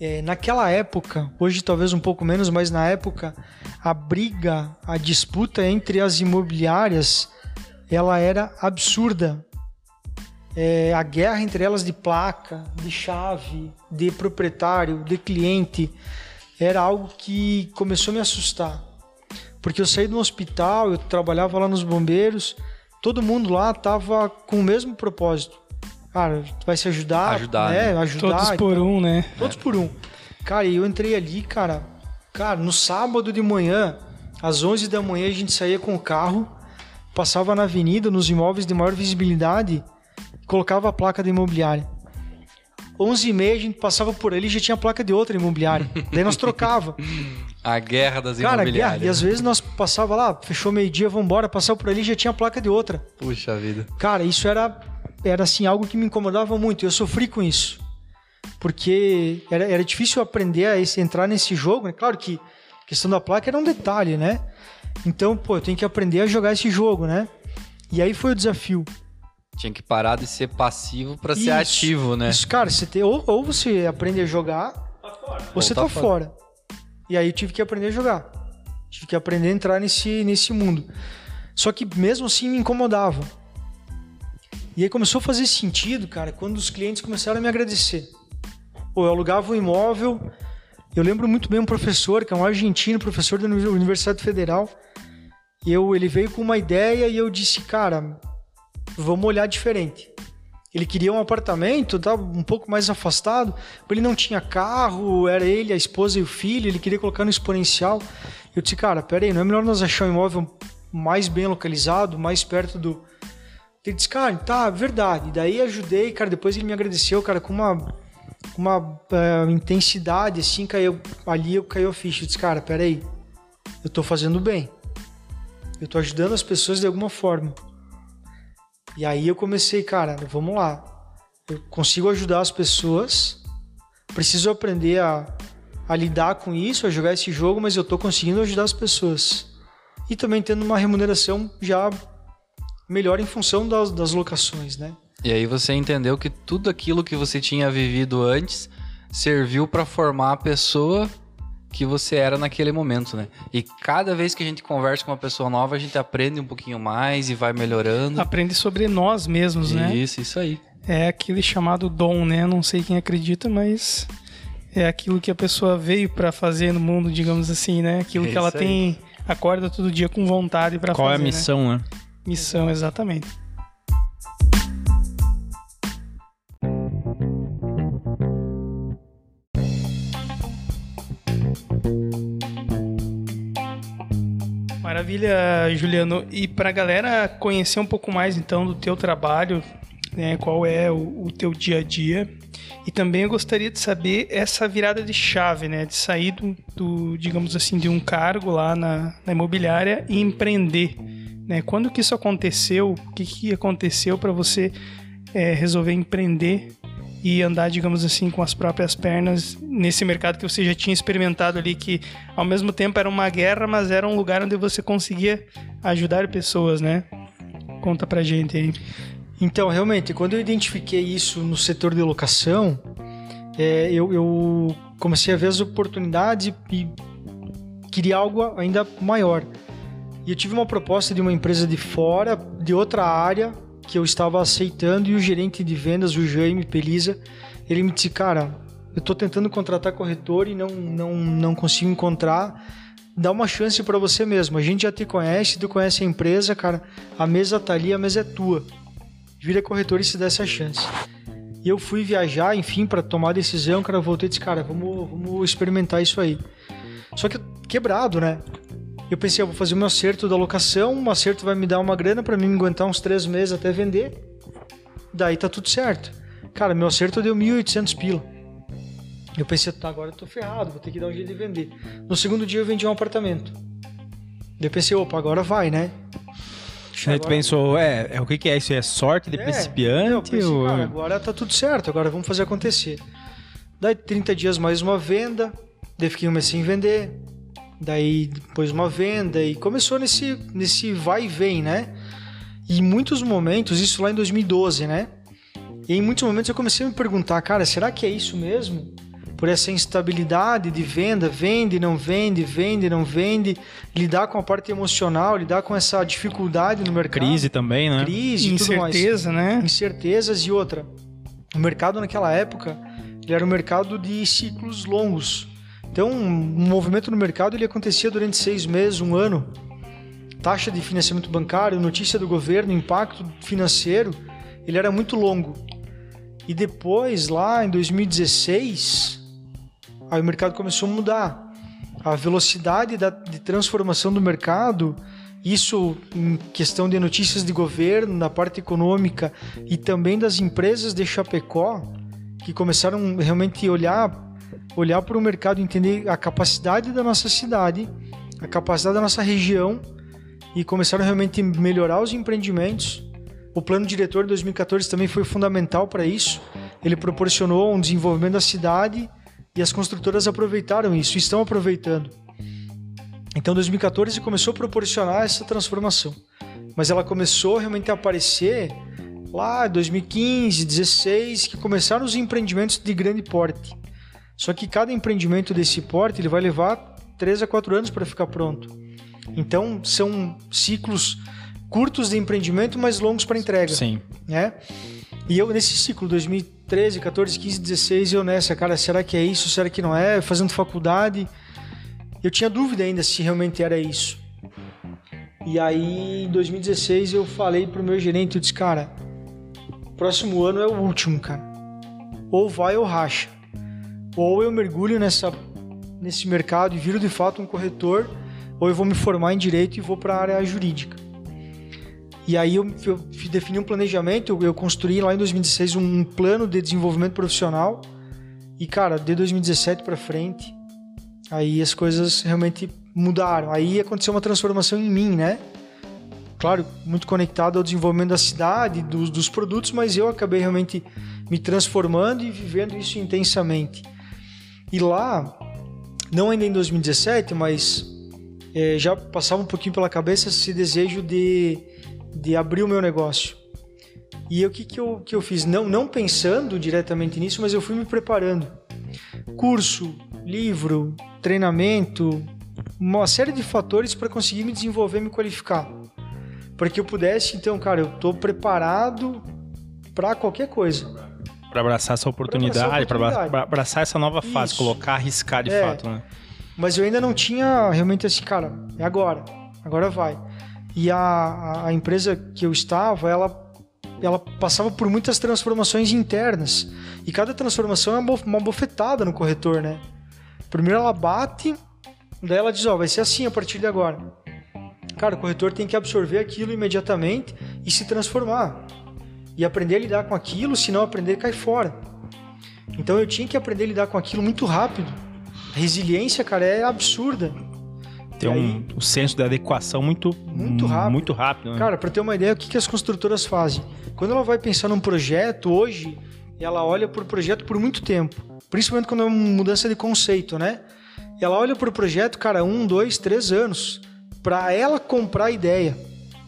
É, naquela época, hoje talvez um pouco menos, mas na época, a briga, a disputa entre as imobiliárias, ela era absurda. É, a guerra entre elas de placa, de chave, de proprietário, de cliente, era algo que começou a me assustar. Porque eu saí do hospital, eu trabalhava lá nos bombeiros, todo mundo lá tava com o mesmo propósito. Cara, vai se ajudar, Ajudar, né? né? Ajudar. Todos por um, né? Todos por um. Cara, e eu entrei ali, cara. Cara, no sábado de manhã, às 11 da manhã, a gente saía com o carro, passava na avenida, nos imóveis de maior visibilidade, colocava a placa da imobiliária. 11 e meia, a gente passava por ali e já tinha a placa de outra imobiliária. Daí nós trocava. *laughs* A guerra das Cara, guerra. imobiliárias. E às vezes nós passava lá, fechou meio-dia, vambora, passava por ali e já tinha a placa de outra. Puxa vida. Cara, isso era, era assim, algo que me incomodava muito. Eu sofri com isso. Porque era, era difícil aprender a esse- entrar nesse jogo, né? Claro que a questão da placa era um detalhe, né? Então, pô, eu tenho que aprender a jogar esse jogo, né? E aí foi o desafio. Tinha que parar de ser passivo pra ser ativo, né? Isso, cara, você tem, ou, ou você aprende a jogar, ou você Ou tá, tá fora. E aí eu tive que aprender a jogar. Tive que aprender a entrar nesse, nesse mundo. Só que mesmo assim me incomodava. E aí começou a fazer sentido, cara, quando os clientes começaram a me agradecer. Pô, eu alugava um imóvel. Eu lembro muito bem um professor, que é um argentino, professor da Uni- Universidade Federal. E eu, ele veio com uma ideia e eu disse, cara, vamos olhar diferente. Ele queria um apartamento, tava um pouco mais afastado. Ele não tinha carro, era ele, a esposa e o filho. Ele queria colocar no exponencial. Eu disse, cara, pera aí, não é melhor nós achar um imóvel mais bem localizado, mais perto do. Ele disse, cara, tá, verdade. Daí ajudei, cara. Depois ele me agradeceu, cara, com uma, uma eh, intensidade, assim, caiu, ali eu caiu a ficha. Eu disse, cara, pera aí, eu tô fazendo bem. Eu tô ajudando as pessoas de alguma forma. E aí eu comecei, cara, vamos lá. Eu consigo ajudar as pessoas. Preciso aprender a, a lidar com isso, a jogar esse jogo, mas eu tô conseguindo ajudar as pessoas. E também tendo uma remuneração já melhor em função das, das locações, né? E aí você entendeu que tudo aquilo que você tinha vivido antes serviu pra formar a pessoa que você era naquele momento, né? E cada vez que a gente conversa com uma pessoa nova, a gente aprende um pouquinho mais e vai melhorando. Aprende sobre nós mesmos, né? Isso, isso aí. É aquele chamado dom, né? Não sei quem acredita, mas é aquilo que a pessoa veio pra fazer no mundo, digamos assim, né? Aquilo É que ela isso aí. tem, acorda todo dia com vontade pra Qual fazer. é a né? missão, né? Missão, exatamente. Maravilha, Juliano. E para a galera conhecer um pouco mais então do teu trabalho, né, qual é o, o teu dia a dia, e também eu gostaria de saber essa virada de chave, né, de sair do, do, digamos assim, de um cargo lá na, na imobiliária e empreender. Né? Quando que isso aconteceu? O que, que aconteceu para você é, resolver empreender e andar, digamos assim, com as próprias pernas nesse mercado que você já tinha experimentado ali, que ao mesmo tempo era uma guerra, mas era um lugar onde você conseguia ajudar pessoas, né? Conta pra gente aí. Então, realmente, quando eu identifiquei isso no setor de locação, é, eu, eu comecei a ver as oportunidades e queria algo ainda maior. E eu tive uma proposta de uma empresa de fora, de outra área, que eu estava aceitando, e o gerente de vendas, o Jaime Pelisa, ele me disse, cara, eu estou tentando contratar corretor e não, não, não consigo encontrar. Dá uma chance para você mesmo. A gente já te conhece, tu conhece a empresa, cara. A mesa tá ali, a mesa é tua vira corretor e se dá essa chance. E eu fui viajar, enfim, para tomar a decisão, cara, voltei e disse, cara, vamos, vamos experimentar isso aí. Só que quebrado, né? Eu pensei, eu vou fazer o meu acerto da locação, o acerto vai me dar uma grana para mim me aguentar uns três meses até vender. Daí tá tudo certo. Cara, meu acerto deu 1.800 pila. Eu pensei, tá, agora eu tô ferrado, vou ter que dar um jeito de vender. No segundo dia eu vendi um apartamento. Daí eu pensei, opa, agora vai, né? Aí tu pensou, é, é, o que, que é isso? É sorte de É, principiante? pensei, ou... cara, agora tá tudo certo, agora vamos fazer acontecer. Daí 30 dias mais uma venda, daí fiquei um mês sem vender, daí depois uma venda e começou nesse, nesse vai e vem, né? E em muitos momentos, isso lá em 2012, né? E em muitos momentos eu comecei a me perguntar, cara, será que é isso mesmo? por essa instabilidade de venda, vende, não vende, vende, não vende, lidar com a parte emocional, lidar com essa dificuldade no mercado. Crise também, né? Crise, incerteza, né? Incertezas e outra. O mercado naquela época, ele era um mercado de ciclos longos. Então, um movimento no mercado ele acontecia durante seis meses, um ano. Taxa de financiamento bancário, notícia do governo, impacto financeiro, ele era muito longo. E depois, lá em 2016, aí o mercado começou a mudar. A velocidade da, de transformação do mercado, isso em questão de notícias de governo, na parte econômica e também das empresas de Chapecó, que começaram realmente a olhar olhar para o mercado, entender a capacidade da nossa cidade, a capacidade da nossa região e começaram realmente a melhorar os empreendimentos. O plano diretor de 2014 também foi fundamental para isso. Ele proporcionou um desenvolvimento da cidade e as construtoras aproveitaram isso, estão aproveitando. Então 2014 começou a proporcionar essa transformação. Mas ela começou realmente a aparecer lá em 2015, 2016, que começaram os empreendimentos de grande porte. Só que cada empreendimento desse porte ele vai levar 3 a 4 anos para ficar pronto. Então são ciclos curtos de empreendimento, mas longos para entrega. Sim. Né? E eu nesse ciclo 2013, 14, 15, 16, eu nessa, cara, será que é isso? Será que não é? Fazendo faculdade, eu tinha dúvida ainda se realmente era isso. E aí, em 2016, eu falei pro meu gerente, eu disse, cara, próximo ano é o último, cara. Ou vai ou racha ou eu mergulho nessa, nesse mercado e viro de fato um corretor, ou eu vou me formar em direito e vou para a área jurídica. E aí eu, eu, defini um planejamento, eu, construí lá em 2016 um plano de desenvolvimento profissional. E cara, de 2017 para frente, aí as coisas realmente mudaram. Aí aconteceu uma transformação em mim, né? Claro, muito conectado ao desenvolvimento da cidade, dos, dos produtos, mas eu acabei realmente me transformando e vivendo isso intensamente. E lá, não ainda em 2017, mas é, já passava um pouquinho pela cabeça esse desejo de, de abrir o meu negócio. E o que, que, eu, que eu fiz? Não, não pensando diretamente nisso, mas eu fui me preparando. Curso, livro, treinamento, uma série de fatores para conseguir me desenvolver, me qualificar. Para que eu pudesse, então, cara, eu estou preparado para qualquer coisa para abraçar essa oportunidade, para abraçar essa nova fase, Isso. colocar, arriscar de é, fato, né? Mas eu ainda não tinha realmente esse cara, é agora, agora vai. E a, a empresa que eu estava, ela ela passava por muitas transformações internas. E cada transformação é uma bofetada no corretor, né? Primeiro ela bate, daí ela diz, ó, oh, vai ser assim a partir de agora. Cara, o corretor tem que absorver aquilo imediatamente e se transformar e aprender a lidar com aquilo, senão aprender cai fora. Então eu tinha que aprender a lidar com aquilo muito rápido. A resiliência, cara, é absurda. Tem um, um, senso de adequação muito, muito rápido. Muito rápido né? Cara, para ter uma ideia, o que, que as construtoras fazem? Quando ela vai pensar num projeto, hoje, ela olha por projeto por muito tempo. Principalmente quando é uma mudança de conceito, né? Ela olha por projeto, cara, um, dois, três anos, para ela comprar a ideia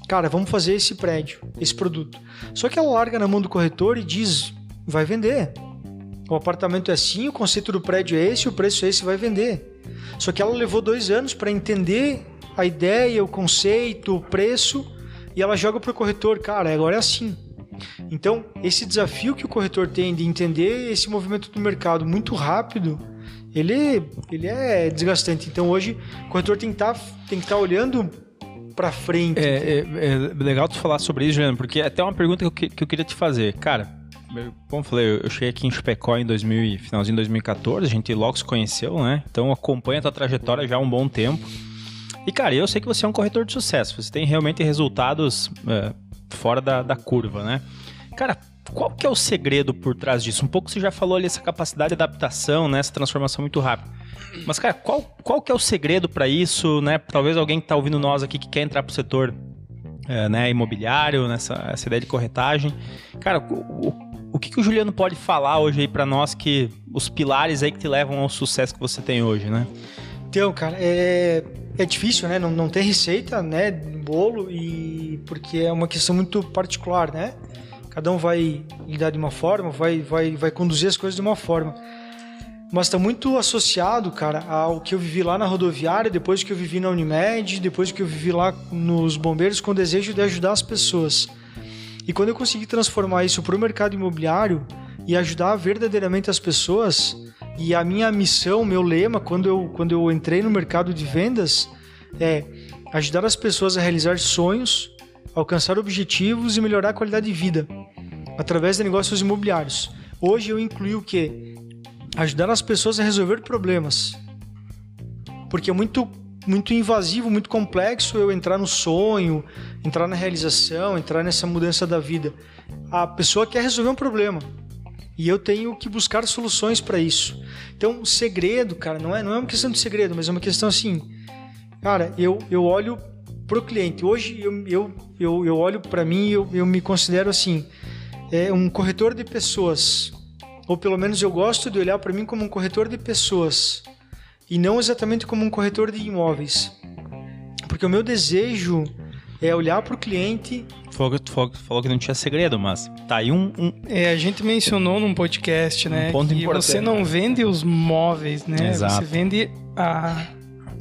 cara, vamos fazer esse prédio, esse produto. Só que ela larga na mão do corretor e diz, vai vender. O apartamento é assim, o conceito do prédio é esse, o preço é esse, vai vender. Só que ela levou dois anos para entender a ideia, o conceito, o preço, e ela joga para o corretor, cara, agora é assim. Então, esse desafio que o corretor tem de entender esse movimento do mercado muito rápido, ele, ele é desgastante. Então, hoje, o corretor tem que tá, estar tá olhando para frente. É, é, é, legal tu falar sobre isso, Juliano, porque é até uma pergunta que eu, que eu queria te fazer. Cara, como eu falei, eu cheguei aqui em Chapecó em 2000, finalzinho de 2014, a gente logo se conheceu, né? Então acompanha a tua trajetória já há um bom tempo. E, cara, eu sei que você é um corretor de sucesso, você tem realmente resultados é, fora da, da curva, né? Cara, qual que é o segredo por trás disso? Um pouco você já falou ali essa capacidade de adaptação, né? Essa transformação muito rápida. Mas, cara, qual, qual que é o segredo para isso, né? Talvez alguém que tá ouvindo nós aqui que quer entrar pro setor é, né, imobiliário, nessa essa ideia de corretagem. Cara, o, o, o que, que o Juliano pode falar hoje aí para nós que os pilares aí que te levam ao sucesso que você tem hoje, né? Então, cara, é, é difícil, né? Não, não tem receita, né? Bolo e porque é uma questão muito particular, né? Cada um vai lidar de uma forma, vai, vai, vai conduzir as coisas de uma forma. Mas está muito associado, cara, ao que eu vivi lá na rodoviária, depois que eu vivi na Unimed, depois que eu vivi lá nos bombeiros, com o desejo de ajudar as pessoas. E quando eu consegui transformar isso para o mercado imobiliário e ajudar verdadeiramente as pessoas, e a minha missão, meu lema, quando eu, quando eu entrei no mercado de vendas, é ajudar as pessoas a realizar sonhos, alcançar objetivos e melhorar a qualidade de vida através de negócios imobiliários. Hoje eu incluí o que? Ajudar as pessoas a resolver problemas. Porque é muito muito invasivo, muito complexo eu entrar no sonho, entrar na realização, entrar nessa mudança da vida. A pessoa quer resolver um problema. E eu tenho que buscar soluções para isso. Então, o segredo, cara, não é, não é uma questão de segredo, mas é uma questão assim. Cara, eu, eu olho pro cliente. Hoje eu, eu, eu, eu olho para mim eu, eu me considero assim, é um corretor de pessoas ou pelo menos eu gosto de olhar para mim como um corretor de pessoas e não exatamente como um corretor de imóveis. Porque o meu desejo é olhar para o cliente. Falou, falou, falou, que não tinha segredo, mas tá aí um. um... É, a gente mencionou num podcast, né? Um ponto que importante. você não vende os móveis, né? Exato. Você vende a,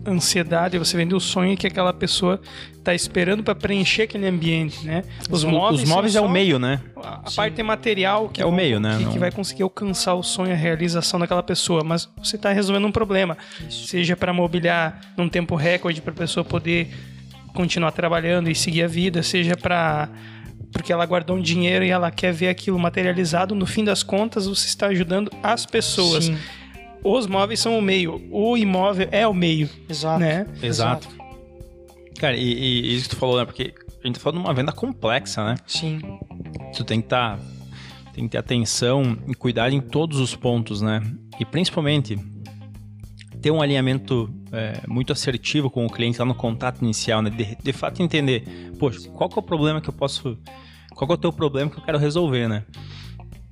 ansiedade, você vende o sonho que aquela pessoa está esperando para preencher aquele ambiente, né? Os, os móveis, os móveis é o meio, né? A Sim. parte material que é o meio, né? Que, que, vai conseguir alcançar o sonho, a realização daquela pessoa, mas você está resolvendo um problema, Isso. seja para mobiliar num tempo recorde para a pessoa poder continuar trabalhando e seguir a vida, seja para porque ela guardou um dinheiro e ela quer ver aquilo materializado, no fim das contas você está ajudando as pessoas. Sim os móveis são o meio, o imóvel é o meio. Exato. Né? Exato. Cara, e, e, isso que tu falou, né? Porque a gente tá falando de uma venda complexa, né? Sim. Tu tem que estar. Tá, tem que ter atenção e cuidar em todos os pontos, né? E principalmente ter um alinhamento é, muito assertivo com o cliente lá no contato inicial, né? De, de fato entender, poxa, qual que é o problema que eu posso. Qual que é o teu problema que eu quero resolver, né?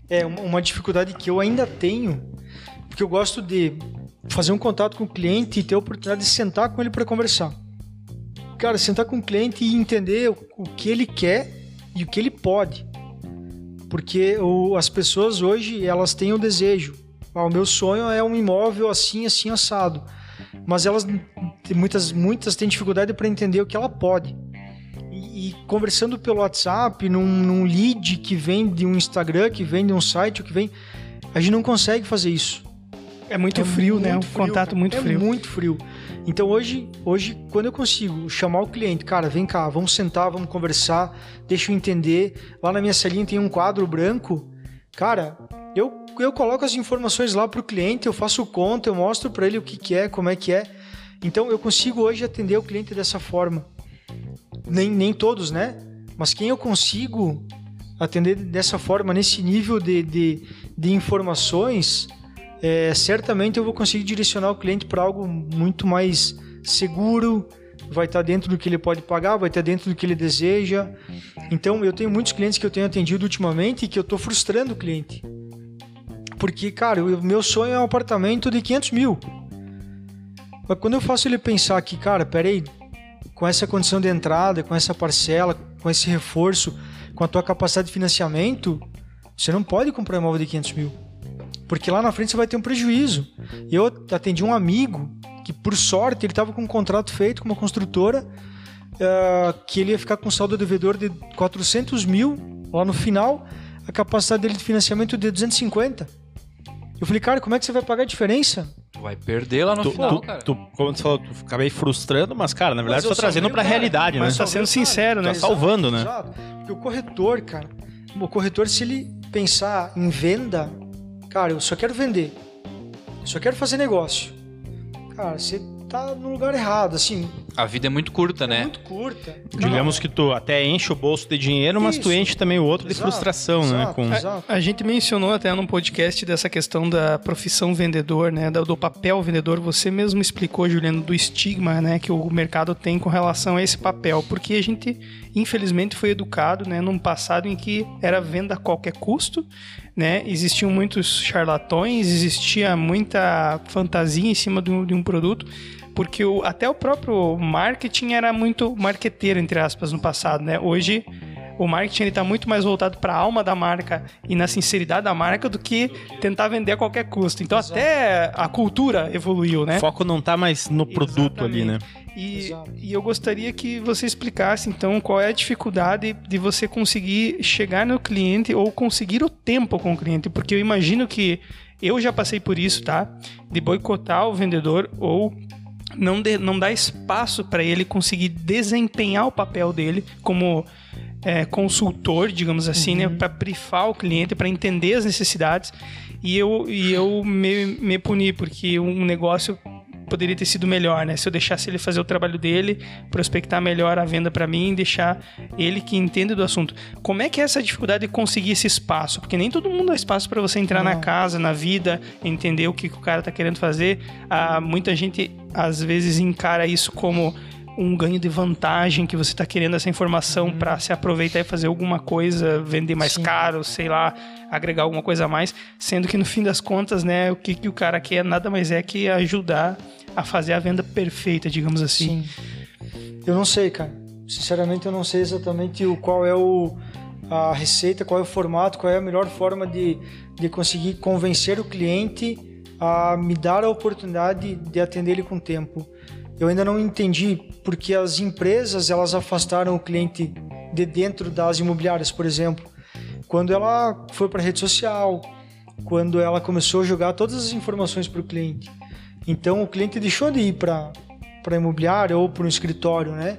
É, uma dificuldade que eu ainda tenho porque eu gosto de fazer um contato com o cliente e ter a oportunidade de sentar com ele para conversar. Cara, sentar com o cliente e entender o que ele quer e o que ele pode. Porque o, as pessoas hoje, elas têm o desejo. Ah, o meu sonho é um imóvel assim, assim, assado. Mas elas, muitas, muitas têm dificuldade para entender o que ela pode. E, e conversando pelo WhatsApp, num, num lead que vem de um Instagram, que vem de um site, que vem... A gente não consegue fazer isso. É muito é frio, né? muito né? Um contato muito é frio. É muito frio. Então hoje, hoje, quando eu consigo chamar o cliente, cara, vem cá, vamos sentar, vamos conversar, deixa eu entender. Lá na minha salinha tem um quadro branco. Cara, eu, eu coloco as informações lá para o cliente, eu faço conta, eu mostro para ele o que, que é, como é que é. Então eu consigo hoje atender o cliente dessa forma. Nem, nem todos, né? Mas quem eu consigo atender dessa forma, nesse nível de, de, de informações, é, certamente eu vou conseguir direcionar o cliente para algo muito mais seguro, vai estar tá dentro do que ele pode pagar, vai estar tá dentro do que ele deseja. Então, eu tenho muitos clientes que eu tenho atendido ultimamente e que eu estou frustrando o cliente. Porque, cara, o meu sonho é um apartamento de 500 mil. Mas quando eu faço ele pensar que, cara, peraí, com essa condição de entrada, com essa parcela, com esse reforço, com a tua capacidade de financiamento, você não pode comprar um imóvel de 500 mil porque lá na frente você vai ter um prejuízo. Eu atendi um amigo que, por sorte, ele estava com um contrato feito com uma construtora uh, que ele ia ficar com um saldo devedor de 400 mil lá no final, a capacidade dele de financiamento de 250. Eu falei, cara, como é que você vai pagar a diferença? vai perder lá no tu, final, tu, cara. Tu, como tu falou, tu acabei frustrando, mas, cara, na verdade, tá trazendo pra cara, realidade, mas né? Tá sendo sincero, né? Tá salvando, né? Exato. Porque o corretor, cara, o corretor, se ele pensar em venda, Cara, eu só quero vender. Eu só quero fazer negócio. Cara, você tá no lugar errado, assim. A vida é muito curta, é né? Muito curta. Digamos Não, que tu até enche o bolso de dinheiro, mas Isso. tu enche também o outro exato, de frustração, né? exato, né? Com... Exato. A, a, gente mencionou até num podcast dessa questão da profissão vendedor, né? Do, do, papel vendedor. Você mesmo explicou, Juliano, do estigma, né? Que o mercado tem com relação a esse papel. Porque a gente, infelizmente, foi educado, né? Num passado em que era venda a qualquer custo, né? Existiam muitos charlatões, existia muita fantasia em cima de um, de um produto porque o, até o próprio marketing era muito marqueteiro, entre aspas, no passado, né? Hoje o marketing está muito mais voltado para a alma da marca e na sinceridade da marca do que tentar vender a qualquer custo. Então Exato. até a cultura evoluiu, né? O foco não está mais no produto Exatamente. ali, né? E, e, eu gostaria que você explicasse então qual é a dificuldade de você conseguir chegar no cliente ou conseguir o tempo com o cliente, porque eu imagino que eu já passei por isso, tá? De boicotar o vendedor ou não, de, não dar espaço para ele conseguir desempenhar o papel dele como é, consultor, digamos assim, né? uhum. né? Para brifar o cliente, para entender as necessidades. E eu, e eu me, me puni, porque um negócio poderia ter sido melhor, né? Se eu deixasse ele fazer o trabalho dele, prospectar melhor a venda para mim, deixar ele que entende do assunto. Como é que é essa dificuldade de conseguir esse espaço? Porque nem todo mundo dá espaço para você entrar Não. na casa, na vida, entender o que, que o cara tá querendo fazer. Ah, muita gente às vezes encara isso como um ganho de vantagem que você está querendo essa informação uhum. para se aproveitar e fazer alguma coisa, vender mais Sim. caro, sei lá, agregar alguma coisa a mais, sendo que no fim das contas, né, o que, que o cara quer nada mais é que ajudar a fazer a venda perfeita, digamos assim. Sim. Eu não sei, cara. Sinceramente, eu não sei exatamente o qual é o a receita, qual é o formato, qual é a melhor forma de, de conseguir convencer o cliente a me dar a oportunidade de atender ele com tempo. Eu ainda não entendi porque as empresas elas afastaram o cliente de dentro das imobiliárias, por exemplo. Quando ela foi para a rede social, quando ela começou a jogar todas as informações para o cliente. Então o cliente deixou de ir para para imobiliária ou para um escritório, né?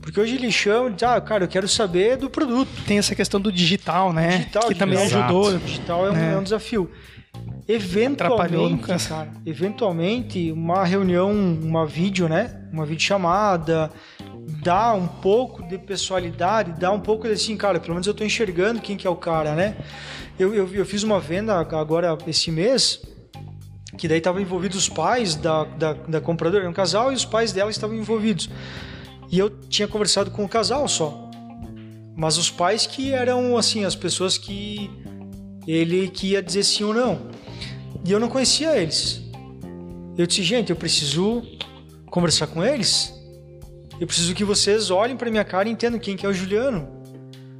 Porque hoje ele chama de, ah, cara, eu quero saber do produto. Tem essa questão do digital, né? Digital, que também ajudou. Digital é um, é. é um desafio. Eventualmente, cara, eventualmente uma reunião, uma vídeo, né? Uma videochamada, dá um pouco de pessoalidade, dá um pouco de assim, cara, pelo menos eu tô enxergando quem que é o cara, né? Eu, eu, eu fiz uma venda agora esse mês, que daí estavam envolvidos os pais da, da, da compradora, um casal e os pais dela estavam envolvidos. E eu tinha conversado com o casal só. Mas os pais que eram, assim, as pessoas que ele que ia dizer sim ou não. E eu não conhecia eles. Eu disse, gente, eu preciso conversar com eles. Eu preciso que vocês olhem para minha cara e entendam quem que é o Juliano.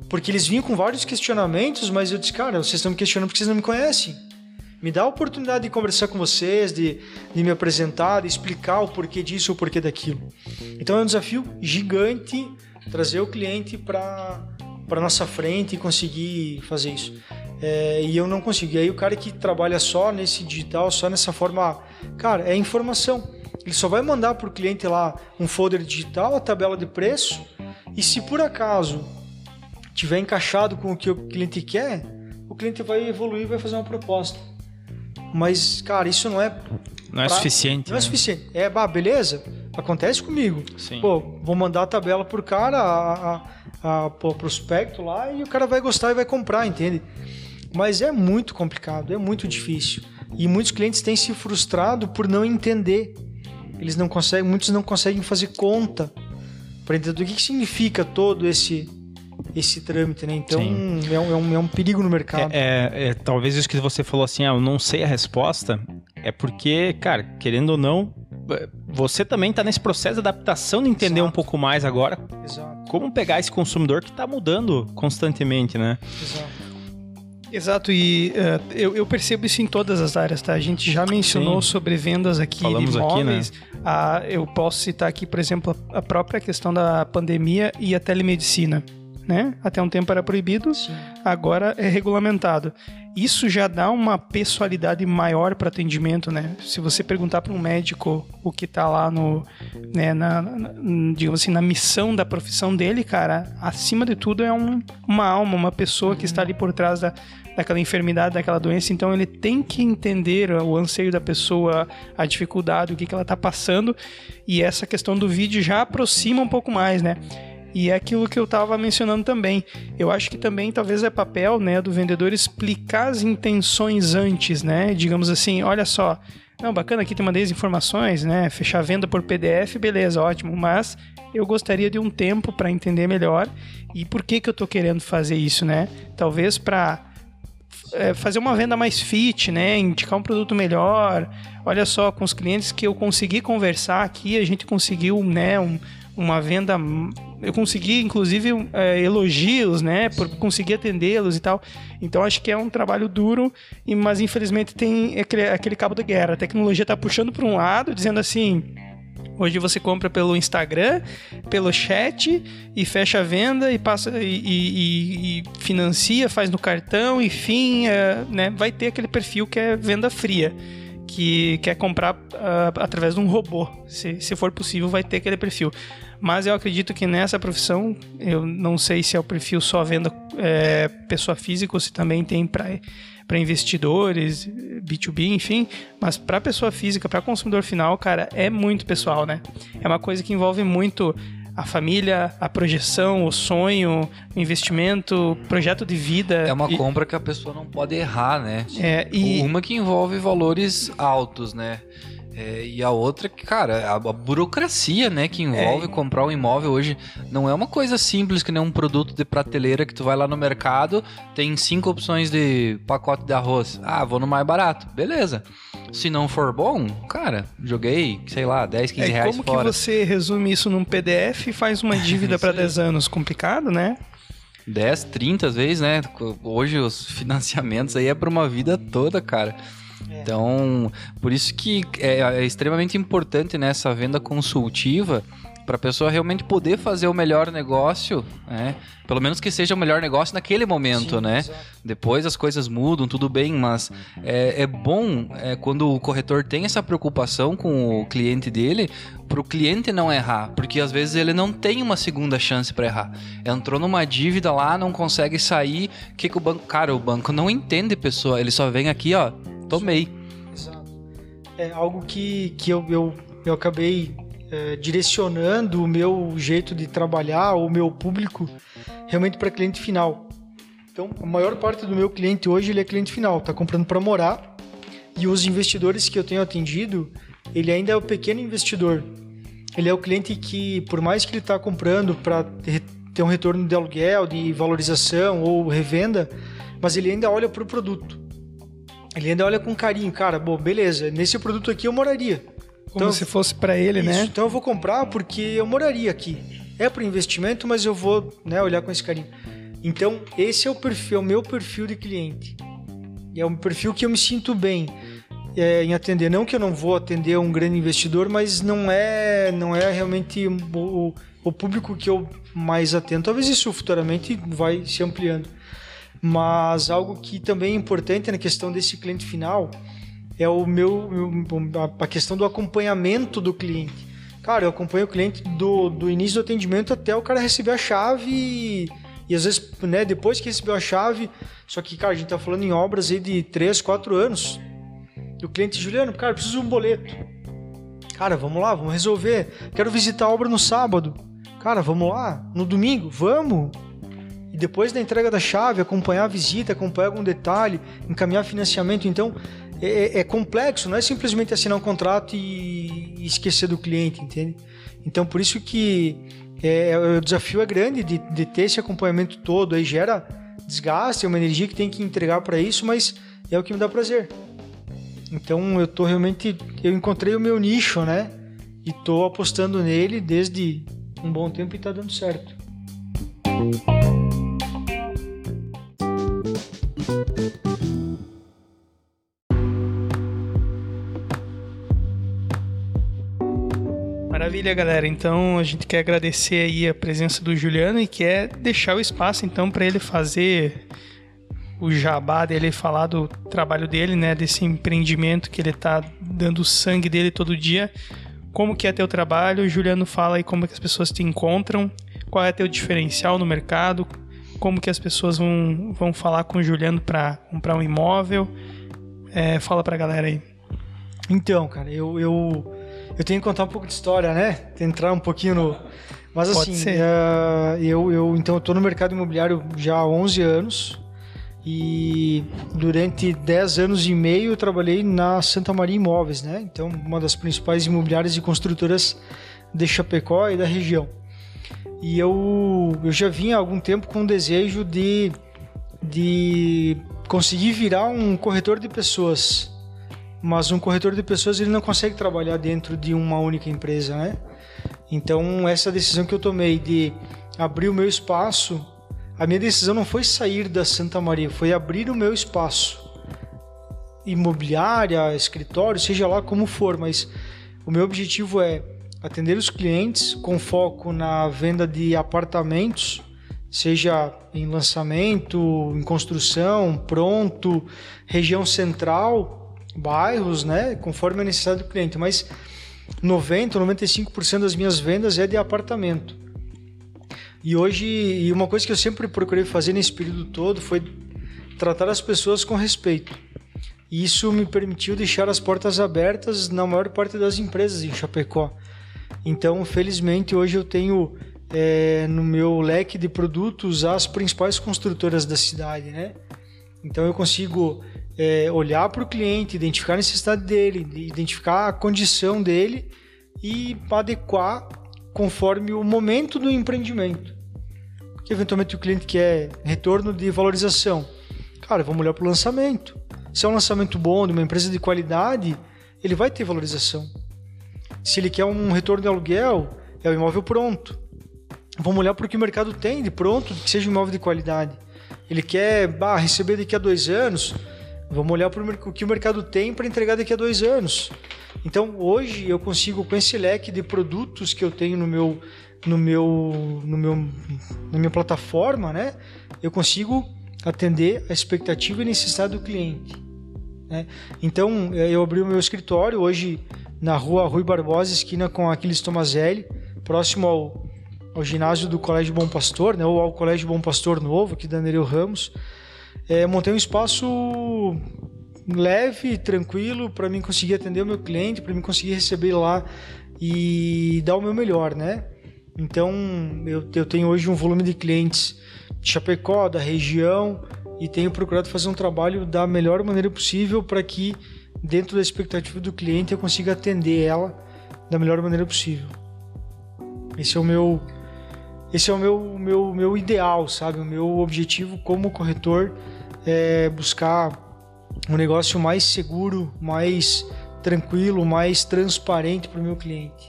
Porque eles vinham com vários questionamentos, mas eu disse, cara, vocês estão me questionando porque vocês não me conhecem. Me dá a oportunidade de conversar com vocês, de, de me apresentar, de explicar o porquê disso ou o porquê daquilo. Então é um desafio gigante trazer o cliente para para nossa frente e conseguir fazer isso. É, e eu não consigo. E aí o cara que trabalha só nesse digital, só nessa forma, cara, é informação. Ele só vai mandar para o cliente lá um folder digital, a tabela de preço, e se por acaso tiver encaixado com o que o cliente quer, o cliente vai evoluir vai fazer uma proposta. Mas, cara, isso não é. Não é suficiente. Não é né? é suficiente. É, bah, beleza? Acontece comigo. Sim. Pô, vou mandar a tabela pro cara, a, a, a, pro prospecto lá, e o cara vai gostar e vai comprar, entende? Mas é muito complicado, é muito difícil. E muitos clientes têm se frustrado por não entender. Eles não conseguem, muitos não conseguem fazer conta para entender o que, que significa todo esse esse trâmite, né? Então é um, é um, é, um, perigo no mercado. É, é, é, talvez isso que você falou assim, ah, eu não sei a resposta, é porque, cara, querendo ou não, você também está nesse processo de adaptação de entender Exato. um pouco mais agora Exato. como pegar esse consumidor que está mudando constantemente, né? Exato. Exato, e uh, eu, eu, percebo isso em todas as áreas, tá? A gente já mencionou Sim. sobre vendas aqui Falamos de imóveis. Aqui, né? ah, eu posso citar aqui, por exemplo, a própria questão da pandemia e a telemedicina né? Até um tempo era proibido, Sim. agora é regulamentado. Isso já dá uma pessoalidade maior para atendimento, né? Se você perguntar para um médico o que está lá no, né, na, na, digamos assim, na missão da profissão dele, cara, acima de tudo é um, uma alma, uma pessoa que está ali por trás da, daquela enfermidade, daquela doença. Então ele tem que entender o anseio da pessoa, a dificuldade, o que, que ela está passando. E essa questão do vídeo já aproxima um pouco mais, né? E é aquilo que eu estava mencionando também. Eu acho que também talvez é papel né, do vendedor explicar as intenções antes, né? Digamos assim, olha só, não, bacana, aqui te mandei as informações, né? Fechar a venda por PDF, beleza, ótimo. Mas eu gostaria de um tempo para entender melhor e por que, que eu estou querendo fazer isso, né? Talvez para é, fazer uma venda mais fit, né? Indicar um produto melhor. Olha só, com os clientes que eu consegui conversar aqui, a gente conseguiu, né? Um, uma venda eu consegui, inclusive, é, elogios, né? Por conseguir atendê-los e tal. Então acho que é um trabalho duro, mas infelizmente tem aquele, aquele cabo de guerra. A tecnologia está puxando para um lado, dizendo assim. Hoje você compra pelo Instagram, pelo chat e fecha a venda e passa e, e, e financia, faz no cartão, enfim, é, né? Vai ter aquele perfil que é venda fria que quer comprar uh, através de um robô. Se, se for possível, vai ter aquele perfil. Mas eu acredito que nessa profissão, eu não sei se é o perfil só venda é, pessoa física ou se também tem para para investidores, B2B, enfim, mas para pessoa física, para consumidor final, cara, é muito pessoal, né? É uma coisa que envolve muito a família, a projeção, o sonho, o investimento, projeto de vida. É uma e... compra que a pessoa não pode errar, né? É, e... Uma que envolve valores altos, né? É, e a outra, cara, a, a, burocracia, né, que envolve é. comprar um imóvel hoje não é uma coisa simples que nem um produto de prateleira que tu vai lá no mercado, tem cinco opções de pacote de arroz. Ah, vou no mais barato. Beleza. Se não for bom, cara, joguei, sei lá, 10, 15 é, reais como fora. Como que você resume isso num PDF e faz uma *laughs* dívida para 10 anos? Complicado, né? 10, 30 às vezes, né? Hoje os *laughs* financiamentos aí é para uma vida toda, cara. É. Então, por isso que é, é extremamente importante nessa né, venda consultiva para a pessoa realmente poder fazer o melhor negócio, né? Pelo menos que seja o melhor negócio naquele momento, Sim, né? Exato. Depois as coisas mudam, tudo bem, mas é, é bom é, quando o corretor tem essa preocupação com o cliente dele, para o cliente não errar, porque às vezes ele não tem uma segunda chance para errar. Entrou numa dívida lá, não consegue sair, que que o banco, cara, o banco não entende pessoa, ele só vem aqui, ó, tomei. Exato. É algo que, que eu, eu, eu acabei é, direcionando o meu jeito de trabalhar, o meu público, realmente para cliente final. Então, a maior parte do meu cliente hoje ele é cliente final, está comprando para morar. E os investidores que eu tenho atendido, ele ainda é o pequeno investidor. Ele é o cliente que, por mais que ele está comprando para ter um retorno de aluguel, de valorização ou revenda, mas ele ainda olha para o produto. Ele ainda olha com carinho, cara, bom, beleza, nesse produto aqui eu moraria. Como então, se fosse para ele, isso, né? Então eu vou comprar porque eu moraria aqui. É para investimento, mas eu vou né, olhar com esse carinho. Então, esse é o perfil, é o meu perfil de cliente. E é um perfil que eu me sinto bem é, em atender. Não que eu não vou atender um grande investidor, mas não é, não é realmente o, o público que eu mais atendo. Talvez isso futuramente vai se ampliando. Mas algo que também é importante na questão desse cliente final é o meu a questão do acompanhamento do cliente. Cara, eu acompanho o cliente do, do início do atendimento até o cara receber a chave e, e às vezes, né, depois que recebeu a chave, só que, cara, a gente tá falando em obras aí de 3, 4 anos. E o cliente, Juliano, cara, preciso de um boleto. Cara, vamos lá, vamos resolver. Quero visitar a obra no sábado. Cara, vamos lá, no domingo, vamos e depois da entrega da chave, acompanhar a visita, acompanhar algum detalhe, encaminhar financiamento. Então, é, é, é complexo, não é simplesmente assinar um contrato e, e, esquecer do cliente, entende? Então, por isso que é, é, o desafio é grande de, de ter esse acompanhamento todo, aí gera desgaste, é uma energia que tem que entregar para isso, mas é o que me dá prazer. Então, eu tô realmente, eu encontrei o meu nicho, né? E tô apostando nele desde um bom tempo e tá dando certo. Maravilha, galera. Então a gente quer agradecer aí a presença do Juliano e quer deixar o espaço então para ele fazer o jabá dele, falar do trabalho dele, né, desse empreendimento que ele está dando sangue dele todo dia. Como que é teu trabalho? Juliano fala aí como é que as pessoas te encontram, qual é teu diferencial no mercado, como que as pessoas vão, vão falar com o Juliano para comprar um imóvel. É, fala pra galera aí. Então, cara, eu, eu, eu tenho que contar um pouco de história, né? Entrar um pouquinho no. Mas Pode assim, uh, eu, eu então eu tô no mercado imobiliário já há 11 anos e durante 10 anos e meio eu trabalhei na Santa Maria Imóveis, né? Então, uma das principais imobiliárias e construtoras de Chapecó e da região. E eu, eu já vinha há algum tempo com o desejo de, de conseguir virar um corretor de pessoas. Mas um corretor de pessoas ele não consegue trabalhar dentro de uma única empresa, né? Então, essa decisão que eu tomei de abrir o meu espaço, a minha decisão não foi sair da Santa Maria, foi abrir o meu espaço. Imobiliária, escritório, seja lá como for, mas o meu objetivo é atender os clientes com foco na venda de apartamentos, seja em lançamento, em construção, pronto, região central, bairros, né, conforme a necessidade do cliente, mas 90, 95% das minhas vendas é de apartamento. E hoje, e uma coisa que eu sempre procurei fazer nesse período todo foi tratar as pessoas com respeito. Isso me permitiu deixar as portas abertas na maior parte das empresas em Chapecó. Então, felizmente, hoje eu tenho é, no meu leque de produtos as principais construtoras da cidade, né? Então eu consigo é, olhar para o cliente, identificar a necessidade dele, identificar a condição dele e adequar conforme o momento do empreendimento. Porque eventualmente o cliente quer retorno de valorização. Cara, vamos olhar para o lançamento. Se é um lançamento bom de uma empresa de qualidade, ele vai ter valorização. Se ele quer um retorno de aluguel, é o imóvel pronto. Vamos olhar para o que o mercado tem de pronto, que seja um imóvel de qualidade. Ele quer bah, receber daqui a dois anos, Vamos olhar para o que o mercado tem para entregar daqui a dois anos. Então, hoje eu consigo, com esse leque de produtos que eu tenho no meu, no meu, no meu, na minha plataforma, né? Eu consigo atender a expectativa e necessidade do cliente. Né? Então, eh, eu abri o meu escritório hoje na rua Rui Barbosa, esquina com Aquiles Tomazelli, próximo ao, ao ginásio do Colégio Bom Pastor, né? ou ao Colégio Bom Pastor Novo, aqui da Nereu Ramos é, montei um espaço leve, tranquilo, para mim conseguir atender o meu cliente, para mim conseguir receber lá e dar o meu melhor, né? Então, eu, eu tenho hoje um volume de clientes de Chapecó, da região, e tenho procurado fazer um trabalho da melhor maneira possível para que, dentro da expectativa do cliente, eu consiga atender ela da melhor maneira possível. Esse é o meu esse é o meu, meu, meu ideal, sabe? O meu objetivo como corretor é buscar um negócio mais seguro, mais tranquilo, mais transparente para o meu cliente.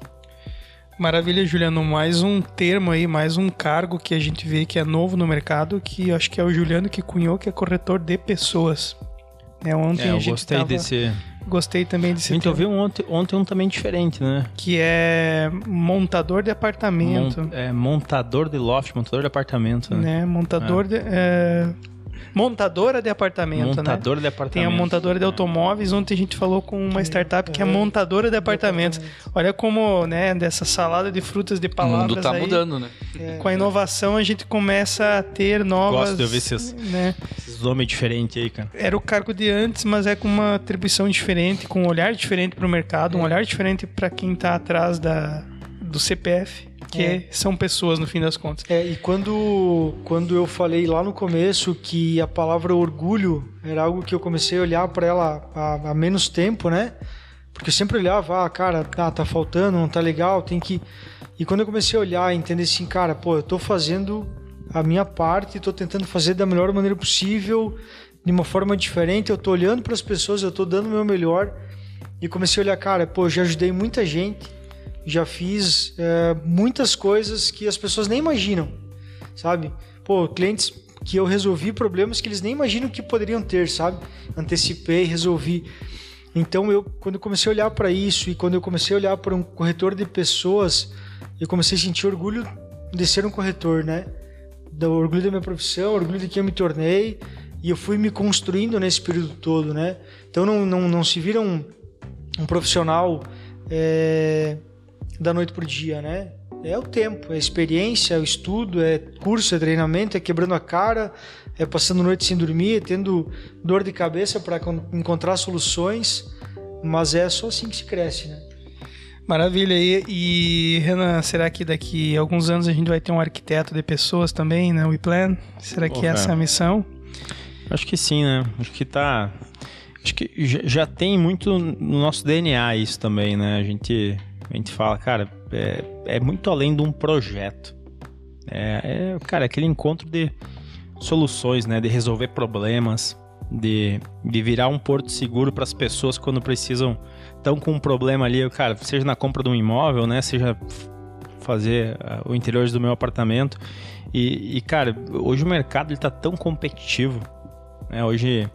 Maravilha, Juliano. Mais um termo aí, mais um cargo que a gente vê que é novo no mercado, que acho que é o Juliano que cunhou, que é corretor de pessoas. É, ontem é, eu gostei tava... desse Gostei também desse A gente ouviu um ontem, ontem um também diferente, né? Que é montador de apartamento. É montador de loft, montador de apartamento. Né? né? Montador é. de... É montadora de apartamento, né? montadora né? de apartamento. Tem a montadora de automóveis. Ontem a gente falou com uma startup que é montadora de apartamentos. Olha como, né, dessa salada de frutas de palavras. O mundo tá aí, mudando, né? É, com a inovação a gente começa a ter novas. Gosto de ouvir esses, né? esses nomes diferentes aí, cara. Era o cargo de antes, mas é com uma atribuição diferente, com um olhar diferente para o mercado, um olhar diferente para quem está atrás da, do CPF que é. são pessoas no fim das contas. É, e quando, quando eu falei lá no começo que a palavra orgulho era algo que eu comecei a olhar para ela há, há, menos tempo, né? Porque eu sempre olhava, ah, cara, tá, tá faltando, não tá legal, tem que. E quando eu comecei a olhar e entender assim, cara, pô, eu tô fazendo a minha parte, tô tentando fazer da melhor maneira possível, de uma forma diferente, eu tô olhando para as pessoas, eu tô dando o meu melhor. E comecei a olhar, cara, pô, já ajudei muita gente já fiz é, muitas coisas que as pessoas nem imaginam, sabe? Pô, clientes que eu resolvi problemas que eles nem imaginam que poderiam ter, sabe? Antecipei, resolvi. Então eu, quando eu comecei a olhar para isso e quando eu comecei a olhar para um corretor de pessoas, eu comecei a sentir orgulho de ser um corretor, né? Do orgulho da minha profissão, orgulho de quem eu me tornei e eu fui me construindo nesse período todo, né? Então não, não, não se vira um, um profissional é, da noite pro dia, né? É o tempo, é a experiência, é o estudo, é curso, é treinamento, é quebrando a cara, é passando noite sem dormir, é tendo dor de cabeça para encontrar soluções, mas é só assim que se cresce, né? Maravilha. E, e, Renan, será que daqui a alguns anos a gente vai ter um arquiteto de pessoas também, né? O WePlan? Será que essa é a missão? Acho que sim, né? Acho que tá. Acho que já tem muito no nosso DNA isso também, né? A gente a gente fala, cara, é, é muito além de um projeto. É, é, cara, aquele encontro de soluções, né? De resolver problemas, de, de virar um porto seguro para as pessoas quando precisam, estão com um problema ali, cara, seja na compra de um imóvel, né? Seja fazer uh, o interior do meu apartamento. E, e, cara, hoje o mercado ele tá tão competitivo, né? Hoje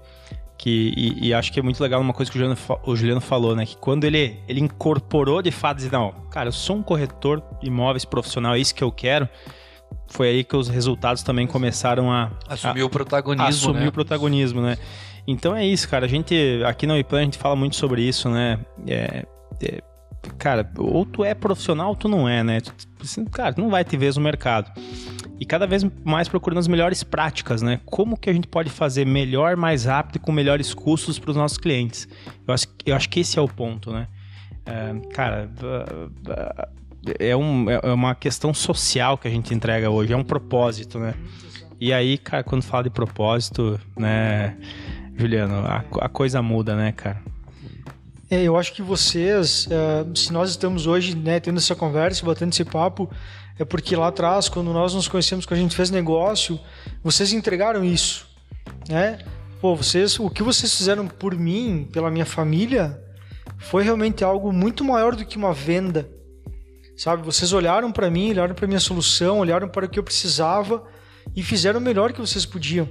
que e, e, acho que é muito legal uma coisa que o Juliano, o Juliano falou, né? Que quando ele, ele incorporou de fato, dizer, não, cara, eu sou um corretor de imóveis profissional, é isso que eu quero. Foi aí que os resultados também começaram a assumir a, o protagonismo, assumir né? o protagonismo, né? Então é isso, cara. A gente aqui na WePlan a gente fala muito sobre isso, né? É, é, cara, ou tu é profissional ou tu não é, né? Tu, cara, tu não vai ter vez no mercado. E cada vez mais procurando as melhores práticas, né? Como que a gente pode fazer melhor, mais rápido e com melhores custos para os nossos clientes? Eu acho, eu acho que esse é o ponto, né? É, cara, é, um, é uma questão social que a gente entrega hoje, é um propósito, né? E aí, cara, quando fala de propósito, né, Juliano, a, a coisa muda, né, cara? É, eu acho que vocês, uh, se nós estamos hoje né, tendo essa conversa, batendo esse papo, é porque lá atrás, quando nós nos conhecemos, quando a gente fez negócio, vocês entregaram isso, né? Pô, vocês, o que vocês fizeram por mim, pela minha família, foi realmente algo muito maior do que uma venda, sabe? Vocês olharam para mim, olharam para minha solução, olharam para o que eu precisava e fizeram o melhor que vocês podiam.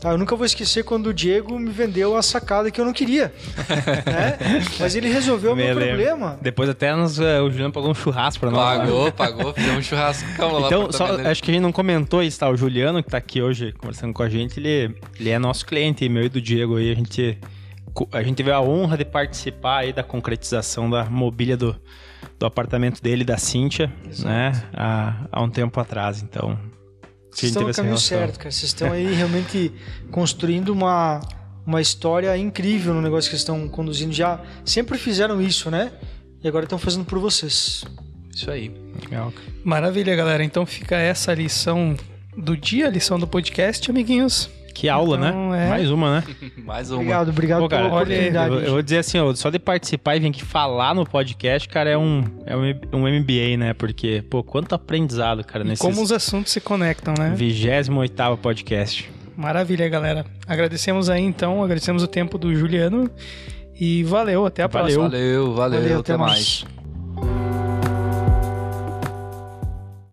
Tá, eu nunca vou esquecer quando o Diego me vendeu a sacada que eu não queria. *laughs* né? Mas ele resolveu o meu problema. Depois até nos, uh, o Juliano pagou um churrasco pra nós. Pagou, lá. pagou, fizemos um churrasco. Calma então, só, acho que a gente não comentou isso, tá? O Juliano, que tá aqui hoje conversando com a gente, ele, ele é nosso cliente, meu e do Diego aí. A gente, a gente teve a honra de participar aí da concretização da mobília do, do apartamento dele, da Cíntia, né? Há, há um tempo atrás. Então, vocês estão no caminho certo, cara. Vocês estão aí realmente construindo uma, uma história incrível no negócio que vocês estão conduzindo. Já sempre fizeram isso, né? E agora estão fazendo por vocês. Isso aí. Legal. Maravilha, galera. Então fica essa lição do dia, lição do podcast, amiguinhos. Que aula, né? então, né? É... Mais uma, né? *laughs* Mais uma. Obrigado, obrigado Pô, cara, pela oportunidade. Eu, eu, vou dizer assim, ó, só de participar e vir aqui falar no podcast, cara, é um, é um, MBA, né? Porque, pô, quanto aprendizado, cara, nesse. Como os assuntos se conectam, né? 28 podcast. Maravilha, galera. Agradecemos aí, então, agradecemos o tempo do Juliano. E valeu, até a valeu. próxima. Valeu, valeu, valeu até, até mais. mais.